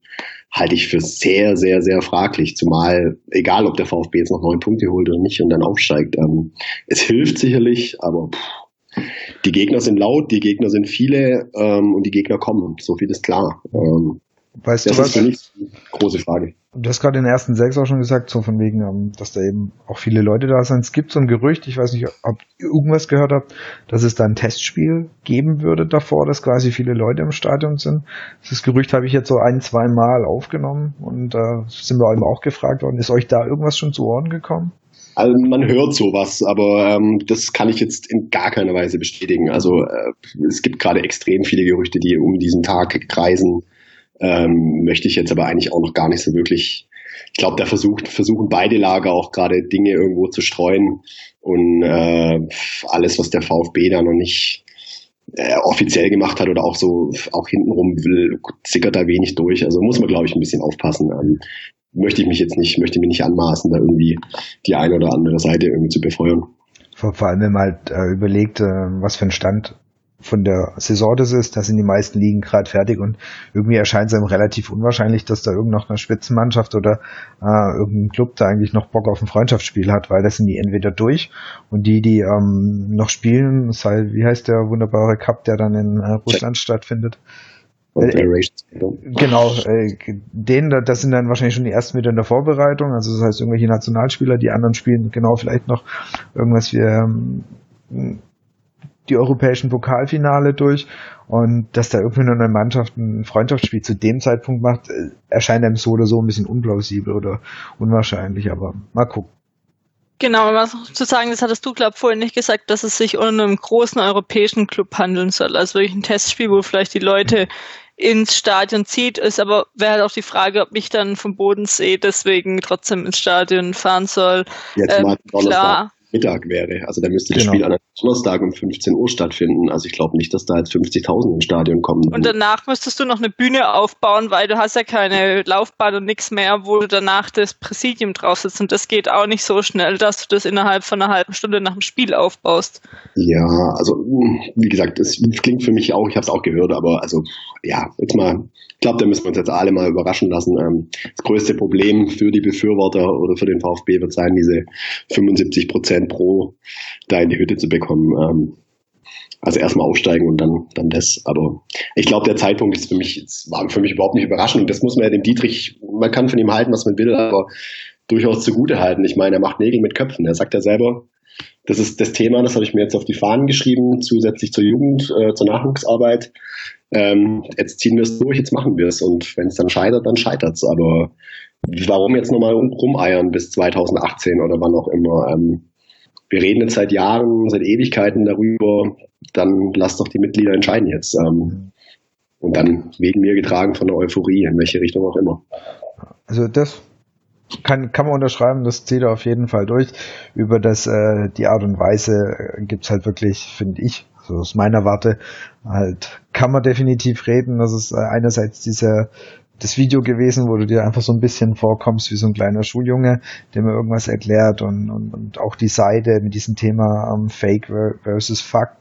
halte ich für sehr, sehr, sehr fraglich. Zumal, egal ob der VfB jetzt noch neun Punkte holt oder nicht und dann aufsteigt. Ähm, es hilft sicherlich, aber pff, die Gegner sind laut, die Gegner sind viele ähm, und die Gegner kommen. So viel ist klar. Ähm, Weißt das du ist was? mich eine große Frage. Du hast gerade in den ersten sechs auch schon gesagt, so von wegen, ähm, dass da eben auch viele Leute da sind. Es gibt so ein Gerücht, ich weiß nicht, ob ihr irgendwas gehört habt, dass es da ein Testspiel geben würde davor, dass quasi viele Leute im Stadion sind. Das Gerücht habe ich jetzt so ein, zwei Mal aufgenommen und da äh, sind wir eben auch gefragt worden, ist euch da irgendwas schon zu Ohren gekommen? Also man hört sowas, aber ähm, das kann ich jetzt in gar keiner Weise bestätigen. Also äh, es gibt gerade extrem viele Gerüchte, die um diesen Tag kreisen. Ähm, möchte ich jetzt aber eigentlich auch noch gar nicht so wirklich. Ich glaube, da versucht, versuchen beide Lager auch gerade Dinge irgendwo zu streuen und äh, alles, was der VfB da noch nicht äh, offiziell gemacht hat oder auch so auch hintenrum will, sickert da wenig durch. Also muss man, glaube ich, ein bisschen aufpassen. Ähm, möchte ich mich jetzt nicht, möchte mir nicht anmaßen, da irgendwie die eine oder andere Seite irgendwie zu befeuern. Vor, vor allem, wenn man halt äh, überlegt, äh, was für ein Stand von der Saison das ist, da sind die meisten Ligen gerade fertig und irgendwie erscheint es einem relativ unwahrscheinlich, dass da irgend noch eine Spitzenmannschaft oder äh, irgendein Club da eigentlich noch Bock auf ein Freundschaftsspiel hat, weil das sind die entweder durch und die, die ähm, noch spielen, sei, wie heißt der wunderbare Cup, der dann in äh, Russland stattfindet? Äh, genau, äh, den, das sind dann wahrscheinlich schon die ersten wieder in der Vorbereitung, also das heißt irgendwelche Nationalspieler, die anderen spielen genau vielleicht noch irgendwas wie ähm, die europäischen Pokalfinale durch und dass da irgendwie nur eine Mannschaft ein Freundschaftsspiel zu dem Zeitpunkt macht, erscheint einem so oder so ein bisschen unplausibel oder unwahrscheinlich, aber mal gucken. Genau, um was zu sagen, das hattest du, glaube vorhin nicht gesagt, dass es sich um einen großen europäischen Club handeln soll. Also wirklich ein Testspiel, wo vielleicht die Leute ins Stadion zieht, ist aber wäre halt auch die Frage, ob ich dann vom Bodensee deswegen trotzdem ins Stadion fahren soll. Jetzt ähm, mal klar. Mittag wäre. Also da müsste das genau. Spiel an einem Donnerstag um 15 Uhr stattfinden. Also ich glaube nicht, dass da jetzt 50.000 ins Stadion kommen. Und danach müsstest du noch eine Bühne aufbauen, weil du hast ja keine Laufbahn und nichts mehr, wo du danach das Präsidium drauf sitzt. Und das geht auch nicht so schnell, dass du das innerhalb von einer halben Stunde nach dem Spiel aufbaust. Ja, also wie gesagt, es klingt für mich auch, ich habe es auch gehört, aber also ja, jetzt mal glaube, da müssen wir uns jetzt alle mal überraschen lassen. Ähm, das größte Problem für die Befürworter oder für den VfB wird sein, diese 75 Prozent pro da in die Hütte zu bekommen. Ähm, also erstmal aufsteigen und dann, dann das. Aber ich glaube, der Zeitpunkt ist für mich, war für mich überhaupt nicht überraschend. Das muss man ja dem Dietrich, man kann von ihm halten, was man will, aber durchaus zugute halten. Ich meine, er macht Nägel mit Köpfen. Er sagt ja selber, das ist das Thema, das habe ich mir jetzt auf die Fahnen geschrieben, zusätzlich zur Jugend, äh, zur Nachwuchsarbeit ähm, jetzt ziehen wir es durch, jetzt machen wir es. Und wenn es dann scheitert, dann scheitert es. Aber warum jetzt nochmal rumeiern bis 2018 oder wann auch immer? Ähm, wir reden jetzt seit Jahren, seit Ewigkeiten darüber, dann lasst doch die Mitglieder entscheiden jetzt. Ähm, und dann wegen mir getragen von der Euphorie, in welche Richtung auch immer. Also das kann, kann man unterschreiben, das zieht er auf jeden Fall durch. Über das, äh, die Art und Weise äh, gibt's halt wirklich, finde ich, so aus meiner Warte, halt kann man definitiv reden. Das ist äh, einerseits dieser das Video gewesen, wo du dir einfach so ein bisschen vorkommst wie so ein kleiner Schuljunge, der mir irgendwas erklärt und, und, und auch die Seite mit diesem Thema ähm, Fake versus Fact,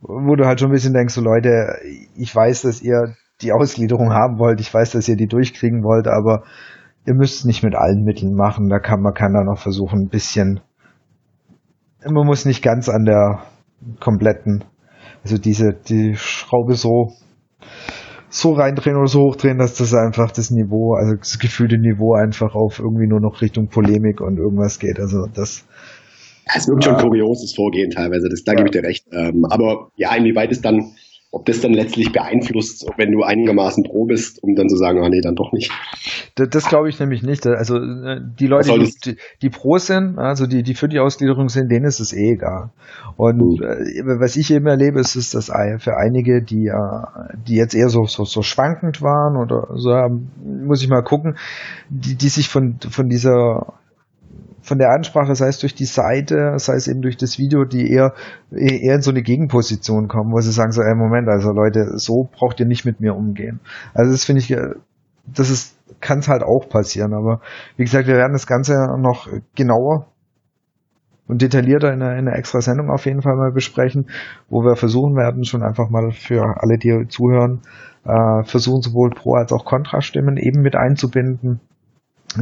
wo du halt schon ein bisschen denkst, so Leute, ich weiß, dass ihr die Ausgliederung haben wollt, ich weiß, dass ihr die durchkriegen wollt, aber ihr müsst es nicht mit allen Mitteln machen, da kann man kann da noch versuchen, ein bisschen, man muss nicht ganz an der kompletten also diese, die Schraube so, so reindrehen oder so hochdrehen, dass das einfach das Niveau, also das gefühlte Niveau einfach auf irgendwie nur noch Richtung Polemik und irgendwas geht. Also das. Es wirkt schon kurioses Vorgehen teilweise, das, da ja. gebe ich dir recht. Ähm, aber ja, inwieweit es dann ob das dann letztlich beeinflusst, wenn du einigermaßen pro bist, um dann zu sagen, ah nee, dann doch nicht. Das, das glaube ich nämlich nicht. Also äh, die Leute, die, die, pro sind, also die, die für die Ausgliederung sind, denen ist es eh egal. Und mhm. was ich eben erlebe, ist, ist, dass für einige, die, äh, die jetzt eher so, so, so schwankend waren oder so, muss ich mal gucken, die, die sich von, von dieser von der Ansprache, sei es durch die Seite, sei es eben durch das Video, die eher, eher in so eine Gegenposition kommen, wo sie sagen so, ey, Moment, also Leute, so braucht ihr nicht mit mir umgehen. Also das finde ich, äh, das ist, kann es halt auch passieren, aber wie gesagt, wir werden das Ganze noch genauer und detaillierter in einer, in einer extra Sendung auf jeden Fall mal besprechen, wo wir versuchen werden, schon einfach mal für alle, die zuhören, äh, versuchen sowohl Pro als auch Kontrastimmen eben mit einzubinden,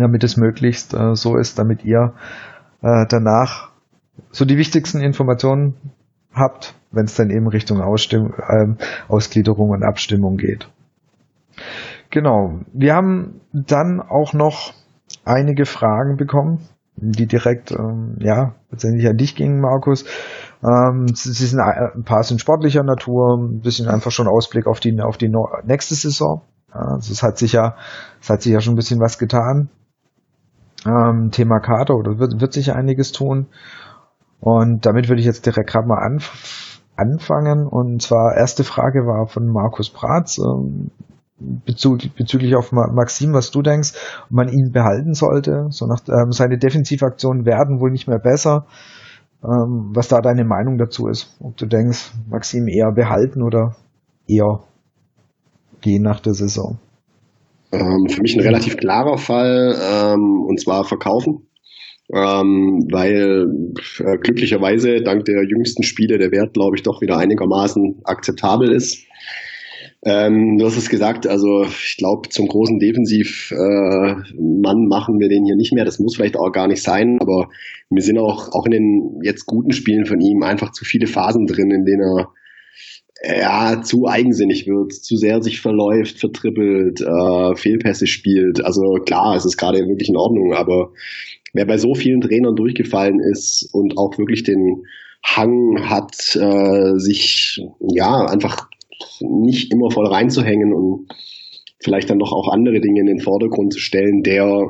damit es möglichst äh, so ist, damit ihr äh, danach so die wichtigsten Informationen habt, wenn es dann eben Richtung Ausstimm ähm, Ausgliederung und Abstimmung geht. Genau. Wir haben dann auch noch einige Fragen bekommen, die direkt, ähm, ja, letztendlich an dich gingen, Markus. Ähm, sie sind ein paar sind sportlicher Natur, ein bisschen einfach schon Ausblick auf die auf die nächste Saison. Also es hat sich ja, es hat sich ja schon ein bisschen was getan. Ähm, Thema Kader oder wird, wird sich einiges tun. Und damit würde ich jetzt direkt gerade mal anf anfangen. Und zwar erste Frage war von Markus Bratz. Ähm, bezüglich, bezüglich auf Maxim, was du denkst, ob man ihn behalten sollte. So nach, ähm, seine Defensivaktionen werden wohl nicht mehr besser. Ähm, was da deine Meinung dazu ist? Ob du denkst, Maxim eher behalten oder eher gehen nach der Saison? Ähm, für mich ein relativ klarer Fall, ähm, und zwar verkaufen. Ähm, weil äh, glücklicherweise dank der jüngsten Spiele der Wert, glaube ich, doch wieder einigermaßen akzeptabel ist. Ähm, du hast es gesagt, also ich glaube, zum großen Defensivmann äh, machen wir den hier nicht mehr. Das muss vielleicht auch gar nicht sein, aber mir sind auch, auch in den jetzt guten Spielen von ihm einfach zu viele Phasen drin, in denen er ja, zu eigensinnig wird, zu sehr sich verläuft, vertrippelt, äh, Fehlpässe spielt. Also klar, es ist gerade wirklich in Ordnung, aber wer bei so vielen Trainern durchgefallen ist und auch wirklich den Hang hat, äh, sich ja einfach nicht immer voll reinzuhängen und vielleicht dann doch auch andere Dinge in den Vordergrund zu stellen, der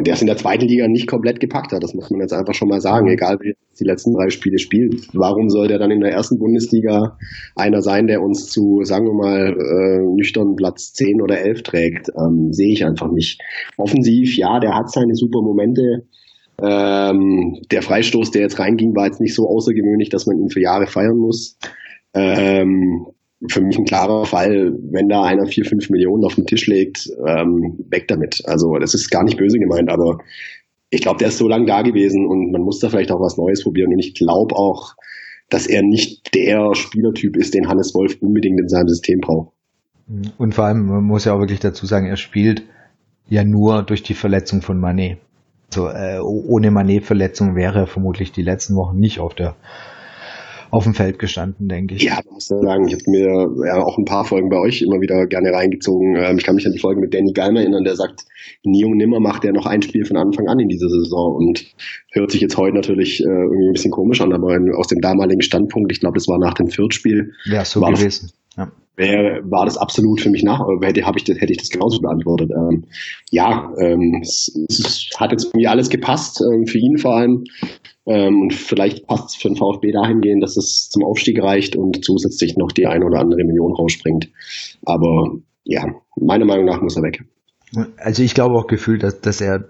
der es in der zweiten Liga nicht komplett gepackt hat. Das muss man jetzt einfach schon mal sagen. Egal, wie die letzten drei Spiele spielt. Warum soll der dann in der ersten Bundesliga einer sein, der uns zu, sagen wir mal, äh, nüchtern Platz 10 oder 11 trägt? Ähm, Sehe ich einfach nicht. Offensiv, ja, der hat seine super Momente. Ähm, der Freistoß, der jetzt reinging, war jetzt nicht so außergewöhnlich, dass man ihn für Jahre feiern muss. Ähm, für mich ein klarer Fall, wenn da einer vier, fünf Millionen auf den Tisch legt, ähm, weg damit. Also das ist gar nicht böse gemeint, aber ich glaube, der ist so lange da gewesen und man muss da vielleicht auch was Neues probieren. Und ich glaube auch, dass er nicht der Spielertyp ist, den Hannes Wolf unbedingt in seinem System braucht. Und vor allem, man muss ja auch wirklich dazu sagen, er spielt ja nur durch die Verletzung von Manet. So, äh, ohne Manet-Verletzung wäre er vermutlich die letzten Wochen nicht auf der auf dem Feld gestanden, denke ich. Ja, muss sagen, ich habe mir ja auch ein paar Folgen bei euch immer wieder gerne reingezogen. Ähm, ich kann mich an die Folge mit Danny Geimer erinnern, der sagt, nie und nimmer macht er noch ein Spiel von Anfang an in dieser Saison und hört sich jetzt heute natürlich äh, irgendwie ein bisschen komisch an, aber aus dem damaligen Standpunkt, ich glaube, das war nach dem Viertspiel. Ja, so gewesen. Ja. Wär, war das absolut für mich nach, hätte, hab ich das, hätte ich das genauso beantwortet. Ähm, ja, ähm, es, es, hat jetzt irgendwie alles gepasst, ähm, für ihn vor allem. Ähm, und vielleicht passt es für den VfB dahingehend, dass es zum Aufstieg reicht und zusätzlich noch die eine oder andere Million rausspringt. Aber ja, meiner Meinung nach muss er weg. Also ich glaube auch gefühlt, dass, dass er,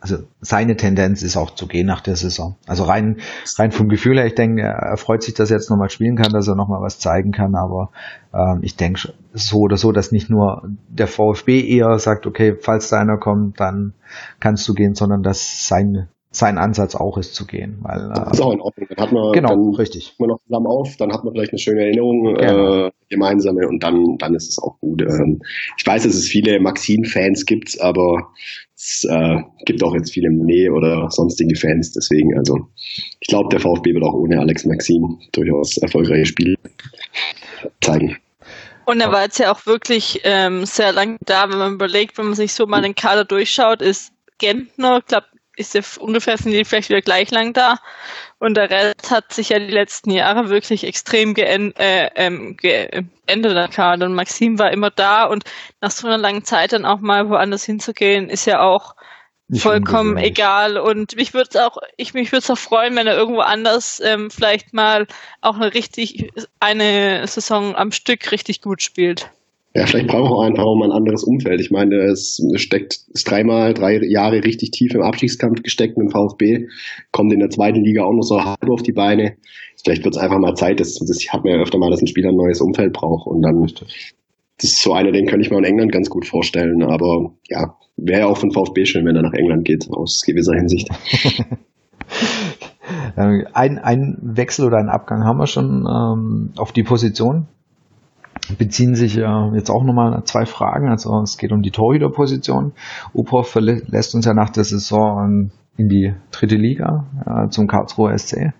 also seine Tendenz ist auch zu gehen nach der Saison. Also rein, rein vom Gefühl her, ich denke, er freut sich, dass er jetzt nochmal spielen kann, dass er nochmal was zeigen kann, aber ähm, ich denke so oder so, dass nicht nur der VfB eher sagt, okay, falls da einer kommt, dann kannst du gehen, sondern dass sein sein Ansatz auch ist zu gehen. Weil, das äh, ist auch in Ordnung. Dann hat man, genau, dann richtig. man noch zusammen auf, dann hat man vielleicht eine schöne Erinnerung, genau. äh, gemeinsame und dann, dann ist es auch gut. Ähm, ich weiß, dass es viele Maxine-Fans gibt, aber es äh, gibt auch jetzt viele Monet oder sonstige Fans. Deswegen, also ich glaube, der VfB wird auch ohne Alex Maxim durchaus erfolgreiche Spiele zeigen. Und er war jetzt ja auch wirklich ähm, sehr lang da, wenn man überlegt, wenn man sich so mal den Kader durchschaut, ist Gentner, glaube ist ja ungefähr sind die vielleicht wieder gleich lang da. Und der Rest hat sich ja die letzten Jahre wirklich extrem geändert, äh, ähm, geändert, der Kader. Und Maxim war immer da und nach so einer langen Zeit dann auch mal woanders hinzugehen, ist ja auch Nicht vollkommen egal. Und mich würde es auch, ich mich würde es auch freuen, wenn er irgendwo anders ähm, vielleicht mal auch eine richtig, eine Saison am Stück richtig gut spielt. Ja, vielleicht braucht er einfach auch mal ein anderes Umfeld. Ich meine, es steckt, ist dreimal, drei Jahre richtig tief im Abstiegskampf gesteckt mit dem VfB, kommt in der zweiten Liga auch noch so halb auf die Beine. Vielleicht wird es einfach mal Zeit, das, das hat mir ja öfter mal, dass ein Spieler ein neues Umfeld braucht und dann, das ist so einer, den könnte ich mir in England ganz gut vorstellen, aber ja, wäre ja auch von VfB schön, wenn er nach England geht, aus gewisser Hinsicht. Äh, ein, ein Wechsel oder ein Abgang haben wir schon ähm, auf die Position. Beziehen sich äh, jetzt auch nochmal zwei Fragen. Also es geht um die Torhüterposition. Uphoff verlässt uns ja nach der Saison in die dritte Liga äh, zum Karlsruher SC.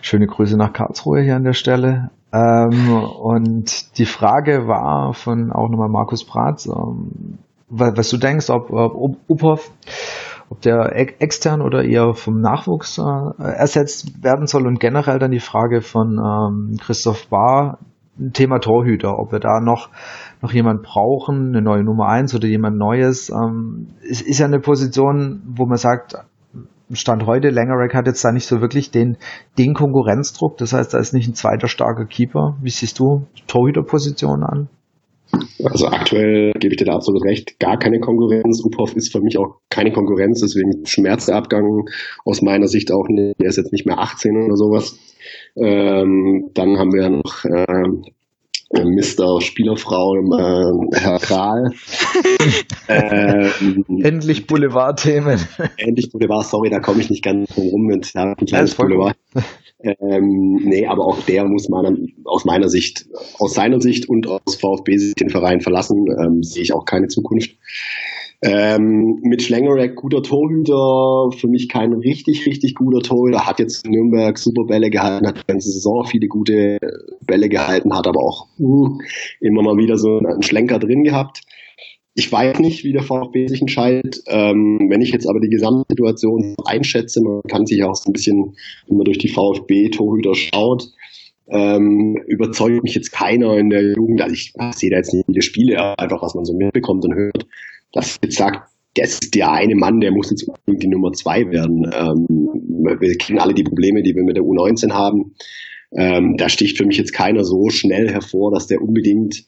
Schöne Grüße nach Karlsruhe hier an der Stelle. Ähm, und die Frage war von auch nochmal Markus Bratz, ähm, was du denkst, ob, ob Uphoff ob der extern oder eher vom Nachwuchs äh, ersetzt werden soll und generell dann die Frage von ähm, Christoph Bahr, Thema Torhüter, ob wir da noch noch jemand brauchen, eine neue Nummer eins oder jemand Neues. Ähm, es ist ja eine Position, wo man sagt, Stand heute, Langerack hat jetzt da nicht so wirklich den, den Konkurrenzdruck. Das heißt, da ist nicht ein zweiter starker Keeper. Wie siehst du Torhüterposition an? Also aktuell gebe ich dir da absolut recht, gar keine Konkurrenz. Uphoff ist für mich auch keine Konkurrenz, deswegen schmerzt der Abgang aus meiner Sicht auch nicht. Er ist jetzt nicht mehr 18 oder sowas. Ähm, dann haben wir noch ähm, Mr. Spielerfrau, äh, Herr Kral. ähm, endlich Boulevard-Themen. Endlich Boulevard, sorry, da komme ich nicht ganz drum rum mit ja, ein kleines Boulevard. Ähm, nee, aber auch der muss meiner, aus meiner Sicht, aus seiner Sicht und aus VfB-Sicht den Verein verlassen. Ähm, sehe ich auch keine Zukunft. Ähm, mit Schlengerack guter Torhüter, für mich kein richtig, richtig guter Torhüter, hat jetzt Nürnberg super Bälle gehalten, hat die ganze Saison viele gute Bälle gehalten, hat aber auch uh, immer mal wieder so einen Schlenker drin gehabt. Ich weiß nicht, wie der VfB sich entscheidet. Ähm, wenn ich jetzt aber die Gesamtsituation einschätze, man kann sich auch so ein bisschen, wenn man durch die VfB-Torhüter schaut, ähm, überzeugt mich jetzt keiner in der Jugend. Also ich, ich sehe da jetzt nicht viele Spiele, einfach was man so mitbekommt und hört, dass jetzt sagt, das ist der eine Mann, der muss jetzt die Nummer zwei werden. Ähm, wir kennen alle die Probleme, die wir mit der U19 haben. Ähm, da sticht für mich jetzt keiner so schnell hervor, dass der unbedingt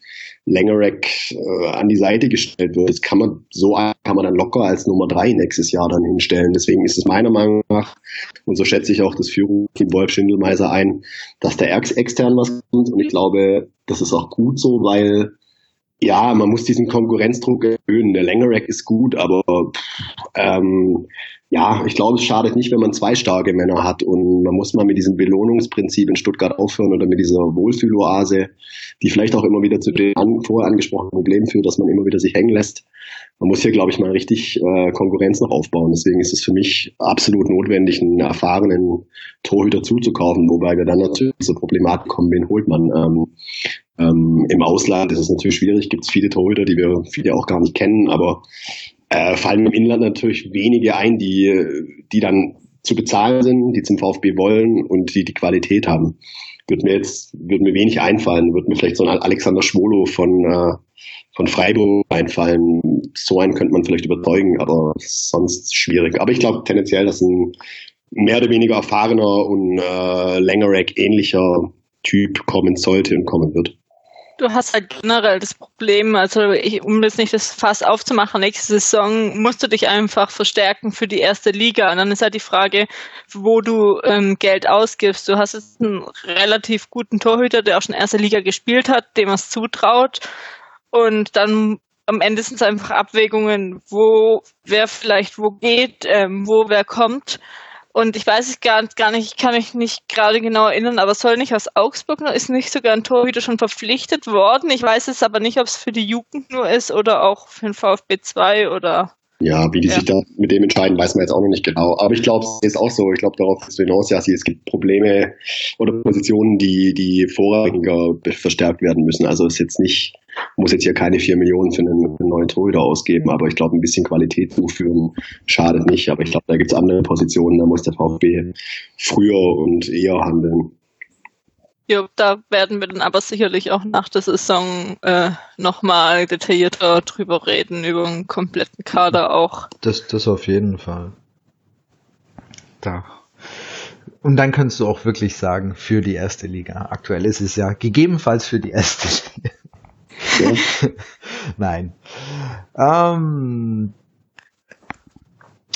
Langerack äh, an die Seite gestellt wird. Das kann man so kann man dann locker als Nummer drei nächstes Jahr dann hinstellen. Deswegen ist es meiner Meinung nach, und so schätze ich auch das Führungsteam Wolf Schindelmeiser ein, dass der ex extern was kommt. Und ich glaube, das ist auch gut so, weil ja, man muss diesen Konkurrenzdruck erhöhen. Der Langerack ist gut, aber ähm, ja, ich glaube, es schadet nicht, wenn man zwei starke Männer hat und man muss mal mit diesem Belohnungsprinzip in Stuttgart aufhören oder mit dieser Wohlfühloase, die vielleicht auch immer wieder zu den an, vorher angesprochenen Problemen führt, dass man immer wieder sich hängen lässt. Man muss hier, glaube ich, mal richtig äh, Konkurrenz noch aufbauen. Deswegen ist es für mich absolut notwendig, einen erfahrenen Torhüter zuzukaufen, wobei wir dann natürlich zur Problematik kommen, wen holt man. Ähm, ähm, Im Ausland ist es natürlich schwierig, gibt es viele Torhüter, die wir viele auch gar nicht kennen, aber äh, fallen im Inland natürlich wenige ein, die, die dann zu bezahlen sind, die zum VfB wollen und die die Qualität haben. Wird mir jetzt, wird mir wenig einfallen, wird mir vielleicht so ein Alexander Schwolo von, äh, von Freiburg einfallen. So einen könnte man vielleicht überzeugen, aber sonst schwierig. Aber ich glaube tendenziell, dass ein mehr oder weniger erfahrener und äh, Langerack ähnlicher Typ kommen sollte und kommen wird du hast halt generell das Problem, also ich, um jetzt nicht das Fass aufzumachen, nächste Saison musst du dich einfach verstärken für die erste Liga. Und dann ist halt die Frage, wo du ähm, Geld ausgibst. Du hast jetzt einen relativ guten Torhüter, der auch schon erste Liga gespielt hat, dem man es zutraut. Und dann am Ende sind es einfach Abwägungen, wo wer vielleicht wo geht, ähm, wo wer kommt. Und ich weiß es gar, gar nicht, ich kann mich nicht gerade genau erinnern, aber soll nicht aus Augsburg noch, ist nicht sogar ein Torhüter schon verpflichtet worden. Ich weiß es aber nicht, ob es für die Jugend nur ist oder auch für den VfB 2 oder ja, wie die ja. sich da mit dem entscheiden, weiß man jetzt auch noch nicht genau. Aber ich glaube, es ist auch so. Ich glaube, darauf ist hinaus, ja, es gibt Probleme oder Positionen, die, die vorrangiger verstärkt werden müssen. Also es ist jetzt nicht, muss jetzt hier keine vier Millionen für einen, einen neuen Torhüter ausgeben, aber ich glaube, ein bisschen Qualität zuführen schadet nicht. Aber ich glaube, da gibt es andere Positionen, da muss der VfB früher und eher handeln. Ja, da werden wir dann aber sicherlich auch nach der Saison äh, nochmal detaillierter drüber reden, über einen kompletten Kader auch. Das, das auf jeden Fall. Da. Und dann kannst du auch wirklich sagen, für die erste Liga. Aktuell ist es ja gegebenenfalls für die erste Liga. Nein. Ähm,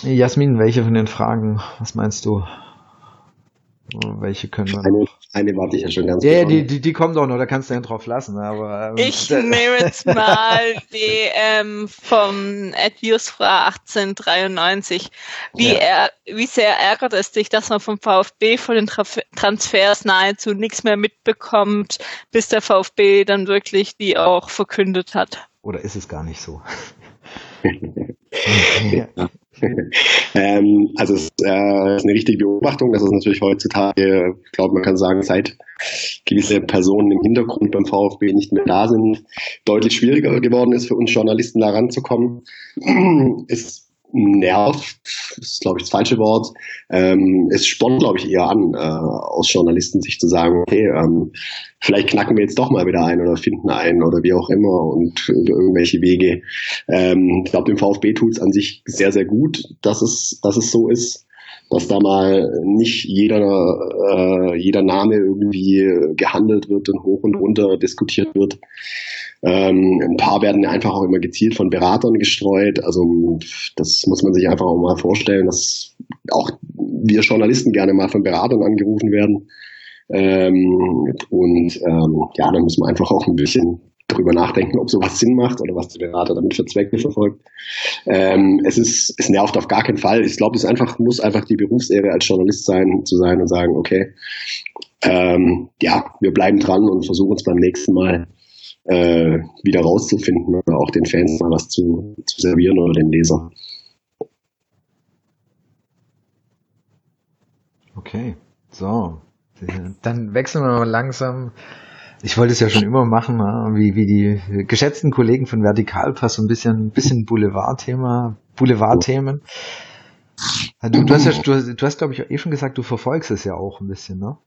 Jasmin, welche von den Fragen, was meinst du? Welche können wir eine, eine warte ich ja schon ganz Ja, yeah, die, die, die kommen doch noch, da kannst du ja drauf lassen. Aber, ähm, ich nehme jetzt mal die ähm, vom Adviusfra 1893. Wie, ja. er, wie sehr ärgert es dich, dass man vom VfB von den Tra Transfers nahezu nichts mehr mitbekommt, bis der VfB dann wirklich die auch verkündet hat? Oder ist es gar nicht so? ja. ähm, also es äh, ist eine richtige Beobachtung, dass es natürlich heutzutage, ich glaube, man kann sagen, seit gewisse Personen im Hintergrund beim VfB nicht mehr da sind, deutlich schwieriger geworden ist für uns Journalisten da ranzukommen. es nervt, ist glaube ich das falsche Wort. Ähm, es spornt glaube ich eher an, äh, aus Journalisten sich zu sagen, okay, ähm, vielleicht knacken wir jetzt doch mal wieder ein oder finden einen oder wie auch immer und irgendwelche Wege. Ähm, ich glaube, dem VfB tut es an sich sehr, sehr gut, dass es, dass es so ist dass da mal nicht jeder, äh, jeder Name irgendwie gehandelt wird und hoch und runter diskutiert wird. Ähm, ein paar werden einfach auch immer gezielt von Beratern gestreut. Also das muss man sich einfach auch mal vorstellen, dass auch wir Journalisten gerne mal von Beratern angerufen werden. Ähm, und ähm, ja, da muss man einfach auch ein bisschen drüber nachdenken, ob sowas Sinn macht oder was der Berater damit für Zwecke verfolgt. Ähm, es ist, es nervt auf gar keinen Fall. Ich glaube, es einfach muss einfach die Berufsehre als Journalist sein, zu sein und sagen, okay, ähm, ja, wir bleiben dran und versuchen es beim nächsten Mal äh, wieder rauszufinden oder auch den Fans mal was zu, zu servieren oder dem Leser. Okay, so. Dann wechseln wir mal langsam. Ich wollte es ja schon immer machen, wie, wie die geschätzten Kollegen von Vertikalpass, so ein bisschen, bisschen Boulevardthema, Boulevardthemen. Du, du hast ja, du, du hast, glaube ich, eh schon gesagt, du verfolgst es ja auch ein bisschen, ne?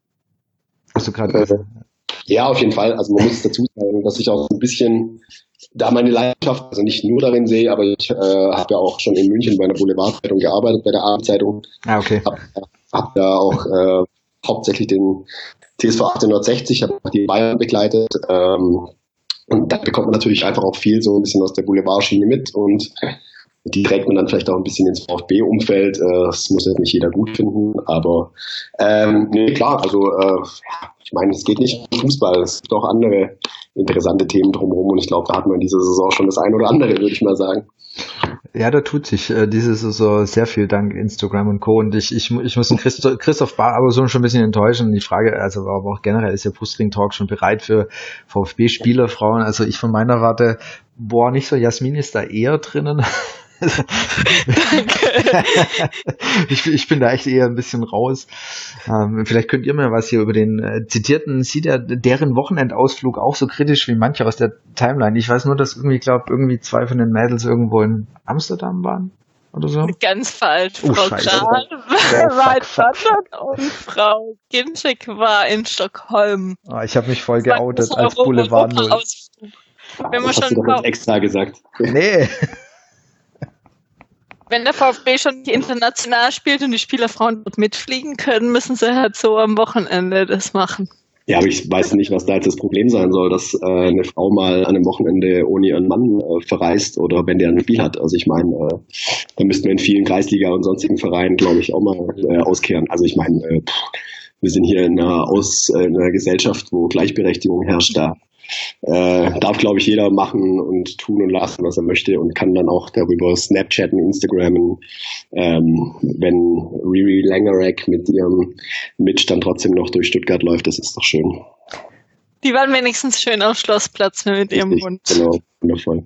Hast du gerade äh, ja, auf jeden Fall. Also man muss dazu sagen, dass ich auch ein bisschen da meine Leidenschaft, also nicht nur darin sehe, aber ich äh, habe ja auch schon in München bei einer Boulevardzeitung gearbeitet, bei der Abendzeitung. Ah, okay. Hab, hab da auch äh, hauptsächlich den TSV 1860, habe die Bayern begleitet. Ähm, und da bekommt man natürlich einfach auch viel so ein bisschen aus der Boulevardschiene mit und die trägt man dann vielleicht auch ein bisschen ins VfB-Umfeld. Äh, das muss jetzt nicht jeder gut finden, aber ähm, nee, klar, also äh, ich meine, es geht nicht um Fußball, es gibt auch andere interessante Themen drumherum und ich glaube, da hat man in dieser Saison schon das ein oder andere, würde ich mal sagen. Ja, da tut sich äh, diese Saison sehr viel dank Instagram und Co. Und ich, ich, ich muss den Christoph, Christoph Bar aber so schon ein bisschen enttäuschen. Die Frage, also aber auch generell ist der Brustring Talk schon bereit für VfB-Spielerfrauen. Also ich von meiner Warte, boah, nicht so, Jasmin ist da eher drinnen. Ich, ich, bin da echt eher ein bisschen raus. Ähm, vielleicht könnt ihr mir was hier über den äh, zitierten, sieht er deren Wochenendausflug auch so kritisch wie manche aus der Timeline. Ich weiß nur, dass irgendwie, glaube irgendwie zwei von den Mädels irgendwo in Amsterdam waren. Oder so? Ganz falsch. Oh, Frau Kran war in London und Frau Ginczek war in Stockholm. Oh, ich habe mich voll geoutet als Boulevard Null. Wenn man schon extra gesagt. Nee wenn der VfB schon international spielt und die Spielerfrauen dort mitfliegen können, müssen sie halt so am Wochenende das machen. Ja, aber ich weiß nicht, was da jetzt das Problem sein soll, dass äh, eine Frau mal an einem Wochenende ohne ihren Mann äh, verreist oder wenn der ein Spiel hat. Also ich meine, äh, da müssten wir in vielen Kreisliga und sonstigen Vereinen, glaube ich, auch mal äh, auskehren. Also ich meine, äh, wir sind hier in einer, Aus, äh, in einer Gesellschaft, wo Gleichberechtigung herrscht. Da äh, darf, glaube ich, jeder machen und tun und lassen, was er möchte und kann dann auch darüber Snapchatten, Instagrammen. Ähm, wenn Riri Langerek mit ihrem Mitch dann trotzdem noch durch Stuttgart läuft, das ist doch schön. Die waren wenigstens schön auf Schlossplatz mit ihrem Richtig, Hund. Genau, wundervoll.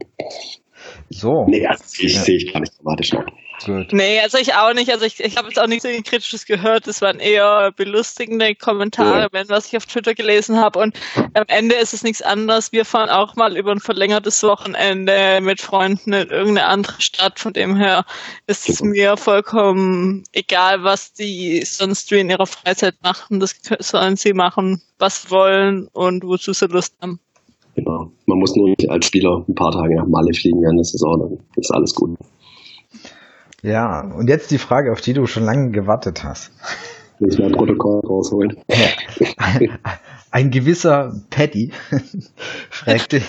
So. Nee, das sehe ich, ja. seh ich gar nicht dramatisch noch. Gut. Nee, also ich auch nicht. Also ich, ich habe jetzt auch nichts Kritisches gehört. Das waren eher belustigende Kommentare, ja. wenn was ich auf Twitter gelesen habe. Und am Ende ist es nichts anderes. Wir fahren auch mal über ein verlängertes Wochenende mit Freunden in irgendeine andere Stadt. Von dem her ist es mir vollkommen egal, was die sonst wie in ihrer Freizeit machen. Das sollen sie machen, was wollen und wozu sie Lust haben. Genau. Man muss nur nicht als Spieler ein paar Tage nach Malle fliegen während der Saison, dann ist alles gut. Ja, und jetzt die Frage, auf die du schon lange gewartet hast. Muss ich mein Protokoll rausholen. Ein gewisser Paddy fragte,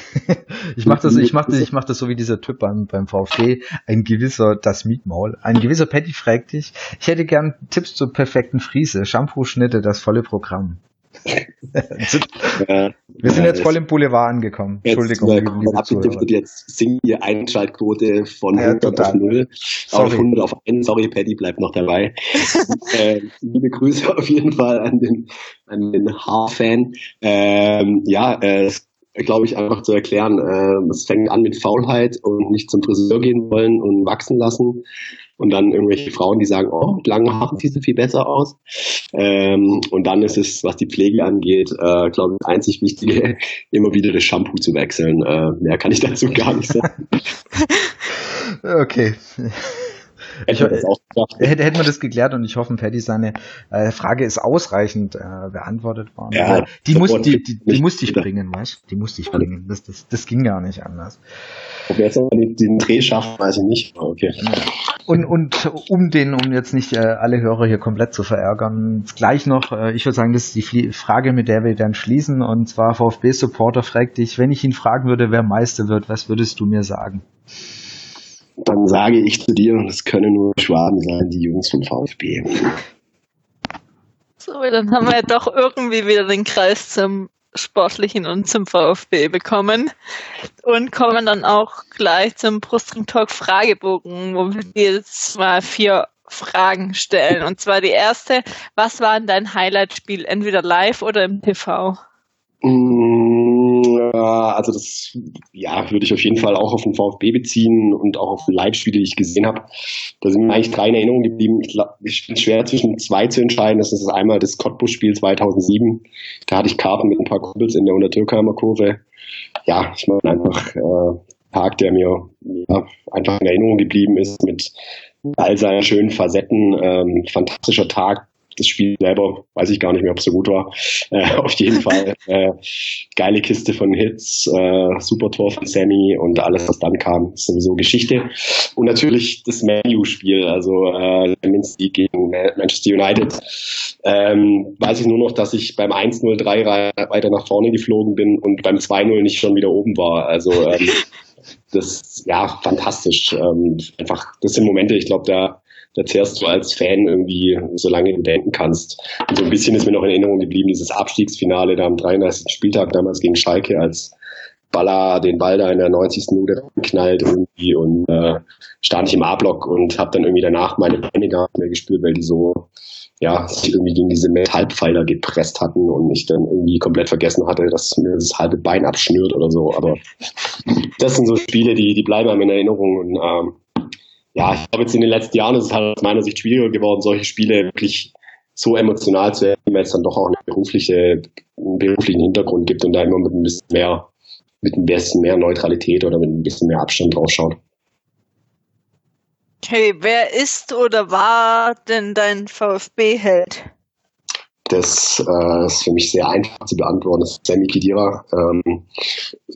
ich mache das, ich mache das, ich mache das so wie dieser Typ beim, beim VfB, ein gewisser, das Mietmaul, ein gewisser Paddy fragt dich, ich hätte gern Tipps zur perfekten Friese, Shampoo-Schnitte, das volle Programm. Wir sind jetzt voll im Boulevard angekommen. Entschuldigung. Jetzt, liebe jetzt sinken die Einschaltquote von ja, 100 total. auf 0 auf 100 auf 1. Sorry, Paddy bleibt noch dabei. äh, liebe Grüße auf jeden Fall an den, an den Haar-Fan. Ähm, ja, äh, glaube ich, einfach zu erklären. Äh, es fängt an mit Faulheit und nicht zum Friseur gehen wollen und wachsen lassen und dann irgendwelche Frauen, die sagen, oh, mit langen Haaren sieht sie viel besser aus. Ähm, und dann ist es, was die Pflege angeht, äh, glaube ich, einzig Wichtige, immer wieder das Shampoo zu wechseln. Äh, mehr kann ich dazu gar nicht sagen. okay. Ich, hätte, hätte man das geklärt und ich hoffe, Paddy, seine äh, Frage ist ausreichend äh, beantwortet worden. Ja, die, muss, die, die, die musste ich bringen, weißt Die musste ich bringen. Das, das, das ging gar nicht anders. Ob jetzt den, den Dreh schafft, weiß ich nicht. Okay. Und, und um den, um jetzt nicht äh, alle Hörer hier komplett zu verärgern, gleich noch, äh, ich würde sagen, das ist die Frage, mit der wir dann schließen. Und zwar VfB-Supporter fragt dich, wenn ich ihn fragen würde, wer Meister wird, was würdest du mir sagen? Dann sage ich zu dir, es können nur Schwaben sein, die Jungs vom VfB. So, dann haben wir ja doch irgendwie wieder den Kreis zum Sportlichen und zum VfB bekommen und kommen dann auch gleich zum Brustring Talk Fragebogen, wo wir jetzt mal vier Fragen stellen. Und zwar die erste, was war denn dein Highlight-Spiel, entweder live oder im TV? Mm, also das, ja, würde ich auf jeden Fall auch auf den VfB beziehen und auch auf Live-Spiele, die ich gesehen habe. Da sind mir eigentlich drei in Erinnerung geblieben. Ich, ich bin schwer zwischen zwei zu entscheiden. Das ist einmal das Cottbus-Spiel 2007. Da hatte ich Karten mit ein paar Kumpels in der Untertürkheimer Kurve. Ja, ich meine einfach äh, Tag, der mir ja, einfach in Erinnerung geblieben ist mit all seinen schönen Facetten. Ähm, fantastischer Tag, das Spiel selber weiß ich gar nicht mehr, ob es so gut war. Äh, auf jeden Fall äh, geile Kiste von Hits, äh, super Tor von Sammy und alles, was dann kam, ist sowieso Geschichte. Und natürlich das Menu-Spiel, also äh, League gegen Manchester United. Ähm, weiß ich nur noch, dass ich beim 1-0 3 weiter nach vorne geflogen bin und beim 2-0 nicht schon wieder oben war. Also ähm, das ja fantastisch. Ähm, einfach, das sind Momente, ich glaube, da da zehrst du als Fan irgendwie, so lange du denken kannst. Und so ein bisschen ist mir noch in Erinnerung geblieben, dieses Abstiegsfinale da am 33. Spieltag damals gegen Schalke, als Baller den Ball da in der 90. Minute knallt irgendwie und äh, stand ich im A-Block und habe dann irgendwie danach meine Beine gar nicht mehr gespürt, weil die so ja, sich irgendwie gegen diese Metallpfeiler gepresst hatten und ich dann irgendwie komplett vergessen hatte, dass mir das halbe Bein abschnürt oder so. Aber das sind so Spiele, die, die bleiben einem in Erinnerung und ähm, ja, ich glaube jetzt in den letzten Jahren ist es halt aus meiner Sicht schwieriger geworden, solche Spiele wirklich so emotional zu erleben, weil es dann doch auch eine berufliche, einen beruflichen Hintergrund gibt und da immer mit ein bisschen mehr, mit ein bisschen mehr Neutralität oder mit ein bisschen mehr Abstand draufschaut. Okay, wer ist oder war denn dein VfB-Held? Das äh, ist für mich sehr einfach zu beantworten. Das ist Sammy Kidira. Ähm,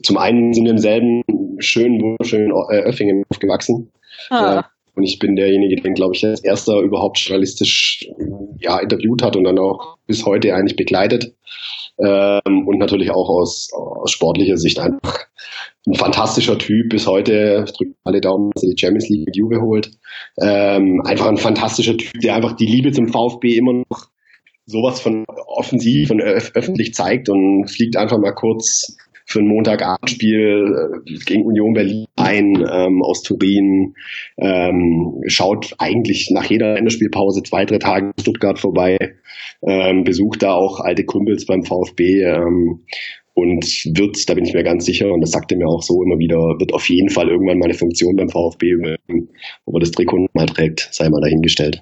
zum einen sind wir im selben schönen, wunderschönen äh, Öffingen aufgewachsen. Ah. Äh, und ich bin derjenige, den, glaube ich, als erster überhaupt journalistisch ja, interviewt hat und dann auch bis heute eigentlich begleitet. Ähm, und natürlich auch aus, aus sportlicher Sicht einfach ein fantastischer Typ bis heute. Ich drücke alle Daumen, dass er die Champions League mit Juve holt. Ähm, einfach ein fantastischer Typ, der einfach die Liebe zum VfB immer noch sowas von offensiv und öffentlich zeigt und fliegt einfach mal kurz für ein Montagabendspiel äh, gegen Union Berlin ein ähm, aus Turin, ähm, schaut eigentlich nach jeder Länderspielpause zwei, drei Tage in Stuttgart vorbei, ähm, besucht da auch alte Kumpels beim VfB ähm, und wird, da bin ich mir ganz sicher, und das sagt er mir auch so immer wieder, wird auf jeden Fall irgendwann mal eine Funktion beim VfB übernehmen. Ob er das Trikot mal trägt, sei mal dahingestellt.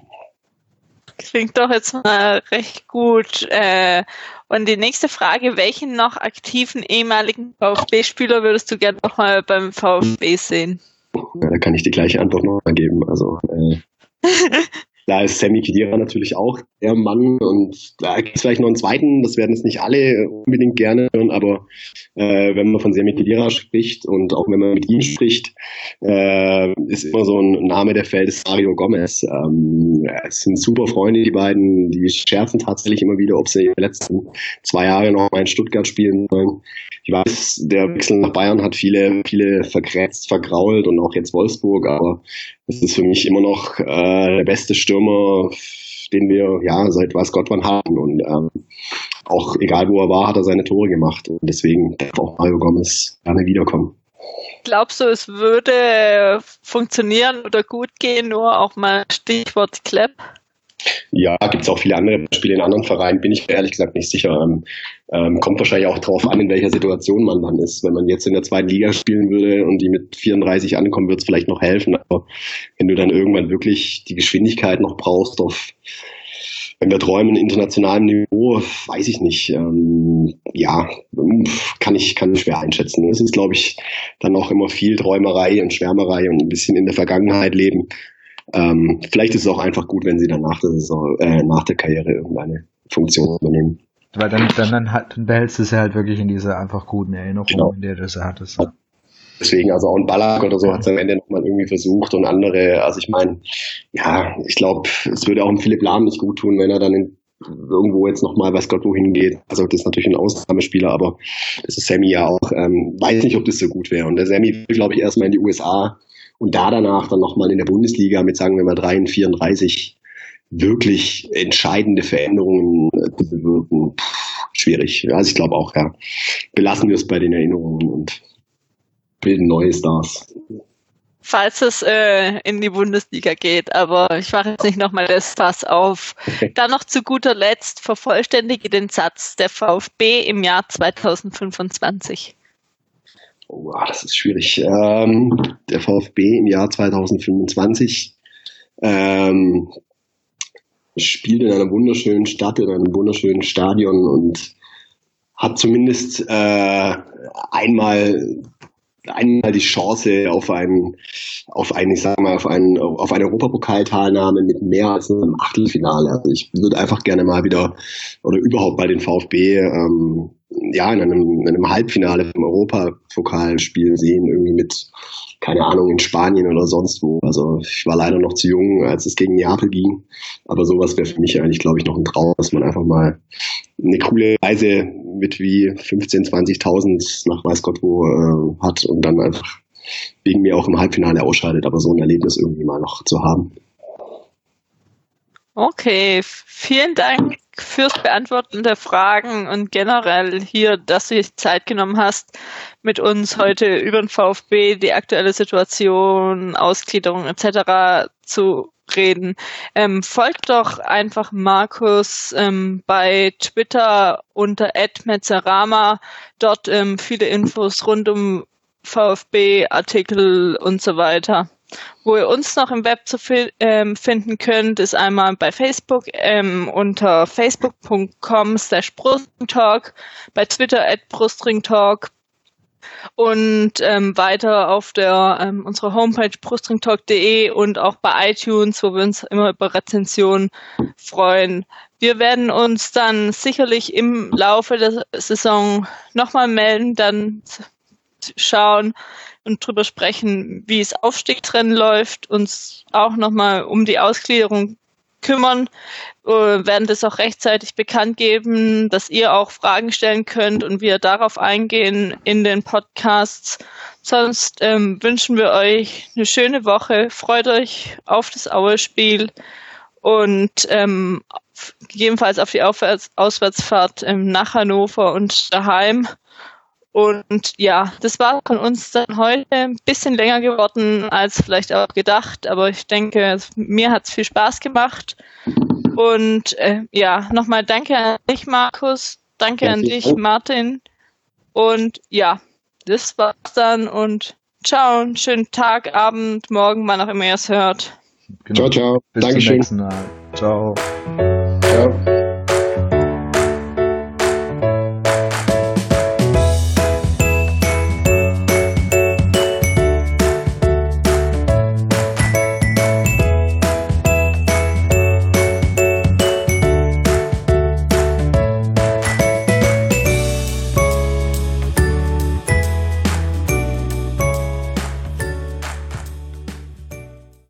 Klingt doch jetzt mal recht gut. Äh, und die nächste Frage, welchen noch aktiven ehemaligen VfB-Spieler würdest du gerne noch mal beim VfB sehen? Ja, da kann ich die gleiche Antwort noch mal geben. Also äh, da ist Sammy Khedira natürlich auch der Mann und da gibt es vielleicht noch einen zweiten, das werden jetzt nicht alle unbedingt gerne hören, aber äh, wenn man von Sammy Khedira spricht und auch wenn man mit ihm spricht, äh, ist immer so ein Name, der fällt, ist Mario Gomez. Ähm, es sind super Freunde, die beiden, die scherzen tatsächlich immer wieder, ob sie die letzten zwei Jahre noch mal in Stuttgart spielen wollen. Ich weiß, der Wechsel nach Bayern hat viele, viele vergrätzt, vergrault und auch jetzt Wolfsburg, aber es ist für mich immer noch äh, der beste Stürmer, den wir ja seit weiß Gott wann haben. Und ähm, auch egal wo er war, hat er seine Tore gemacht. Und deswegen darf auch Mario Gomez gerne wiederkommen. Glaubst du, es würde funktionieren oder gut gehen, nur auch mal Stichwort Klepp? Ja, gibt es auch viele andere Beispiele in anderen Vereinen, bin ich ehrlich gesagt nicht sicher. Ähm, ähm, kommt wahrscheinlich auch darauf an, in welcher Situation man dann ist. Wenn man jetzt in der zweiten Liga spielen würde und die mit 34 ankommen, wird es vielleicht noch helfen. Aber wenn du dann irgendwann wirklich die Geschwindigkeit noch brauchst auf wenn wir träumen internationalem Niveau, weiß ich nicht. Ähm, ja, kann ich, kann ich schwer einschätzen. Es ist, glaube ich, dann auch immer viel Träumerei und Schwärmerei und ein bisschen in der Vergangenheit leben. Ähm, vielleicht ist es auch einfach gut, wenn sie dann nach der, Saison, äh, nach der Karriere irgendeine Funktion übernehmen. Weil dann, dann, dann, halt, dann behältst du es ja halt wirklich in dieser einfach guten Erinnerung, genau. in der du es hattest. Deswegen, also auch ein Ballack oder so hat es am Ende nochmal irgendwie versucht und andere, also ich meine, ja, ich glaube, es würde auch einem Philipp Lahm nicht gut tun, wenn er dann in, irgendwo jetzt nochmal, weiß Gott, wohin geht. Also das ist natürlich ein Ausnahmespieler, aber das ist Sammy ja auch, ähm, weiß nicht, ob das so gut wäre. Und der Sammy will, glaube ich, erstmal in die USA und da danach dann nochmal in der Bundesliga mit, sagen wir mal, 3 34 wirklich entscheidende Veränderungen äh, zu bewirken, schwierig. Also ich glaube auch, ja, belassen wir es bei den Erinnerungen und bilden neue Stars. Falls es äh, in die Bundesliga geht, aber ich mache jetzt nicht nochmal das Fass auf. Dann noch zu guter Letzt vervollständige den Satz der VfB im Jahr 2025. Oh, das ist schwierig. Ähm, der VfB im Jahr 2025 ähm, spielt in einer wunderschönen Stadt, in einem wunderschönen Stadion und hat zumindest äh, einmal einmal die Chance auf einen, auf einen, ich sag mal, auf einen, auf eine Europapokalteilnahme mit mehr als einem Achtelfinale. Also ich würde einfach gerne mal wieder oder überhaupt bei den VfB ähm, ja in einem, in einem Halbfinale vom Europapokalspiel sehen, irgendwie mit keine Ahnung, in Spanien oder sonst wo. Also ich war leider noch zu jung, als es gegen Neapel ging. Aber sowas wäre für mich eigentlich, glaube ich, noch ein Traum, dass man einfach mal eine coole Reise mit wie 15, 20.000 nach weiß Gott wo äh, hat und dann einfach wegen mir auch im Halbfinale ausscheidet. Aber so ein Erlebnis irgendwie mal noch zu haben. Okay, vielen Dank fürs Beantworten der Fragen und generell hier, dass du dich Zeit genommen hast, mit uns heute über den VfB, die aktuelle Situation, Ausgliederung etc. zu reden. Ähm, folgt doch einfach Markus ähm, bei Twitter unter @metzerama. Dort ähm, viele Infos rund um VfB, Artikel und so weiter. Wo ihr uns noch im Web zu fi ähm, finden könnt, ist einmal bei Facebook ähm, unter facebook.com slash brustringtalk, bei Twitter at brustringtalk und ähm, weiter auf der ähm, unserer Homepage brustringtalk.de und auch bei iTunes, wo wir uns immer über Rezensionen freuen. Wir werden uns dann sicherlich im Laufe der Saison nochmal melden, dann schauen, und drüber sprechen, wie es Aufstiegtrennen läuft, uns auch nochmal um die Ausgliederung kümmern, äh, werden das auch rechtzeitig bekannt geben, dass ihr auch Fragen stellen könnt und wir darauf eingehen in den Podcasts. Sonst ähm, wünschen wir euch eine schöne Woche. Freut euch auf das Aue-Spiel und ähm, gegebenenfalls auf die Aufwärts Auswärtsfahrt ähm, nach Hannover und daheim. Und ja, das war von uns dann heute ein bisschen länger geworden als vielleicht auch gedacht, aber ich denke, mir hat es viel Spaß gemacht. Und äh, ja, nochmal danke an dich, Markus. Danke an dich, Martin. Und ja, das war's dann und ciao, einen schönen Tag, Abend, Morgen, wann auch immer ihr es hört. Genau. Ciao, ciao. Bis Dankeschön. Ciao.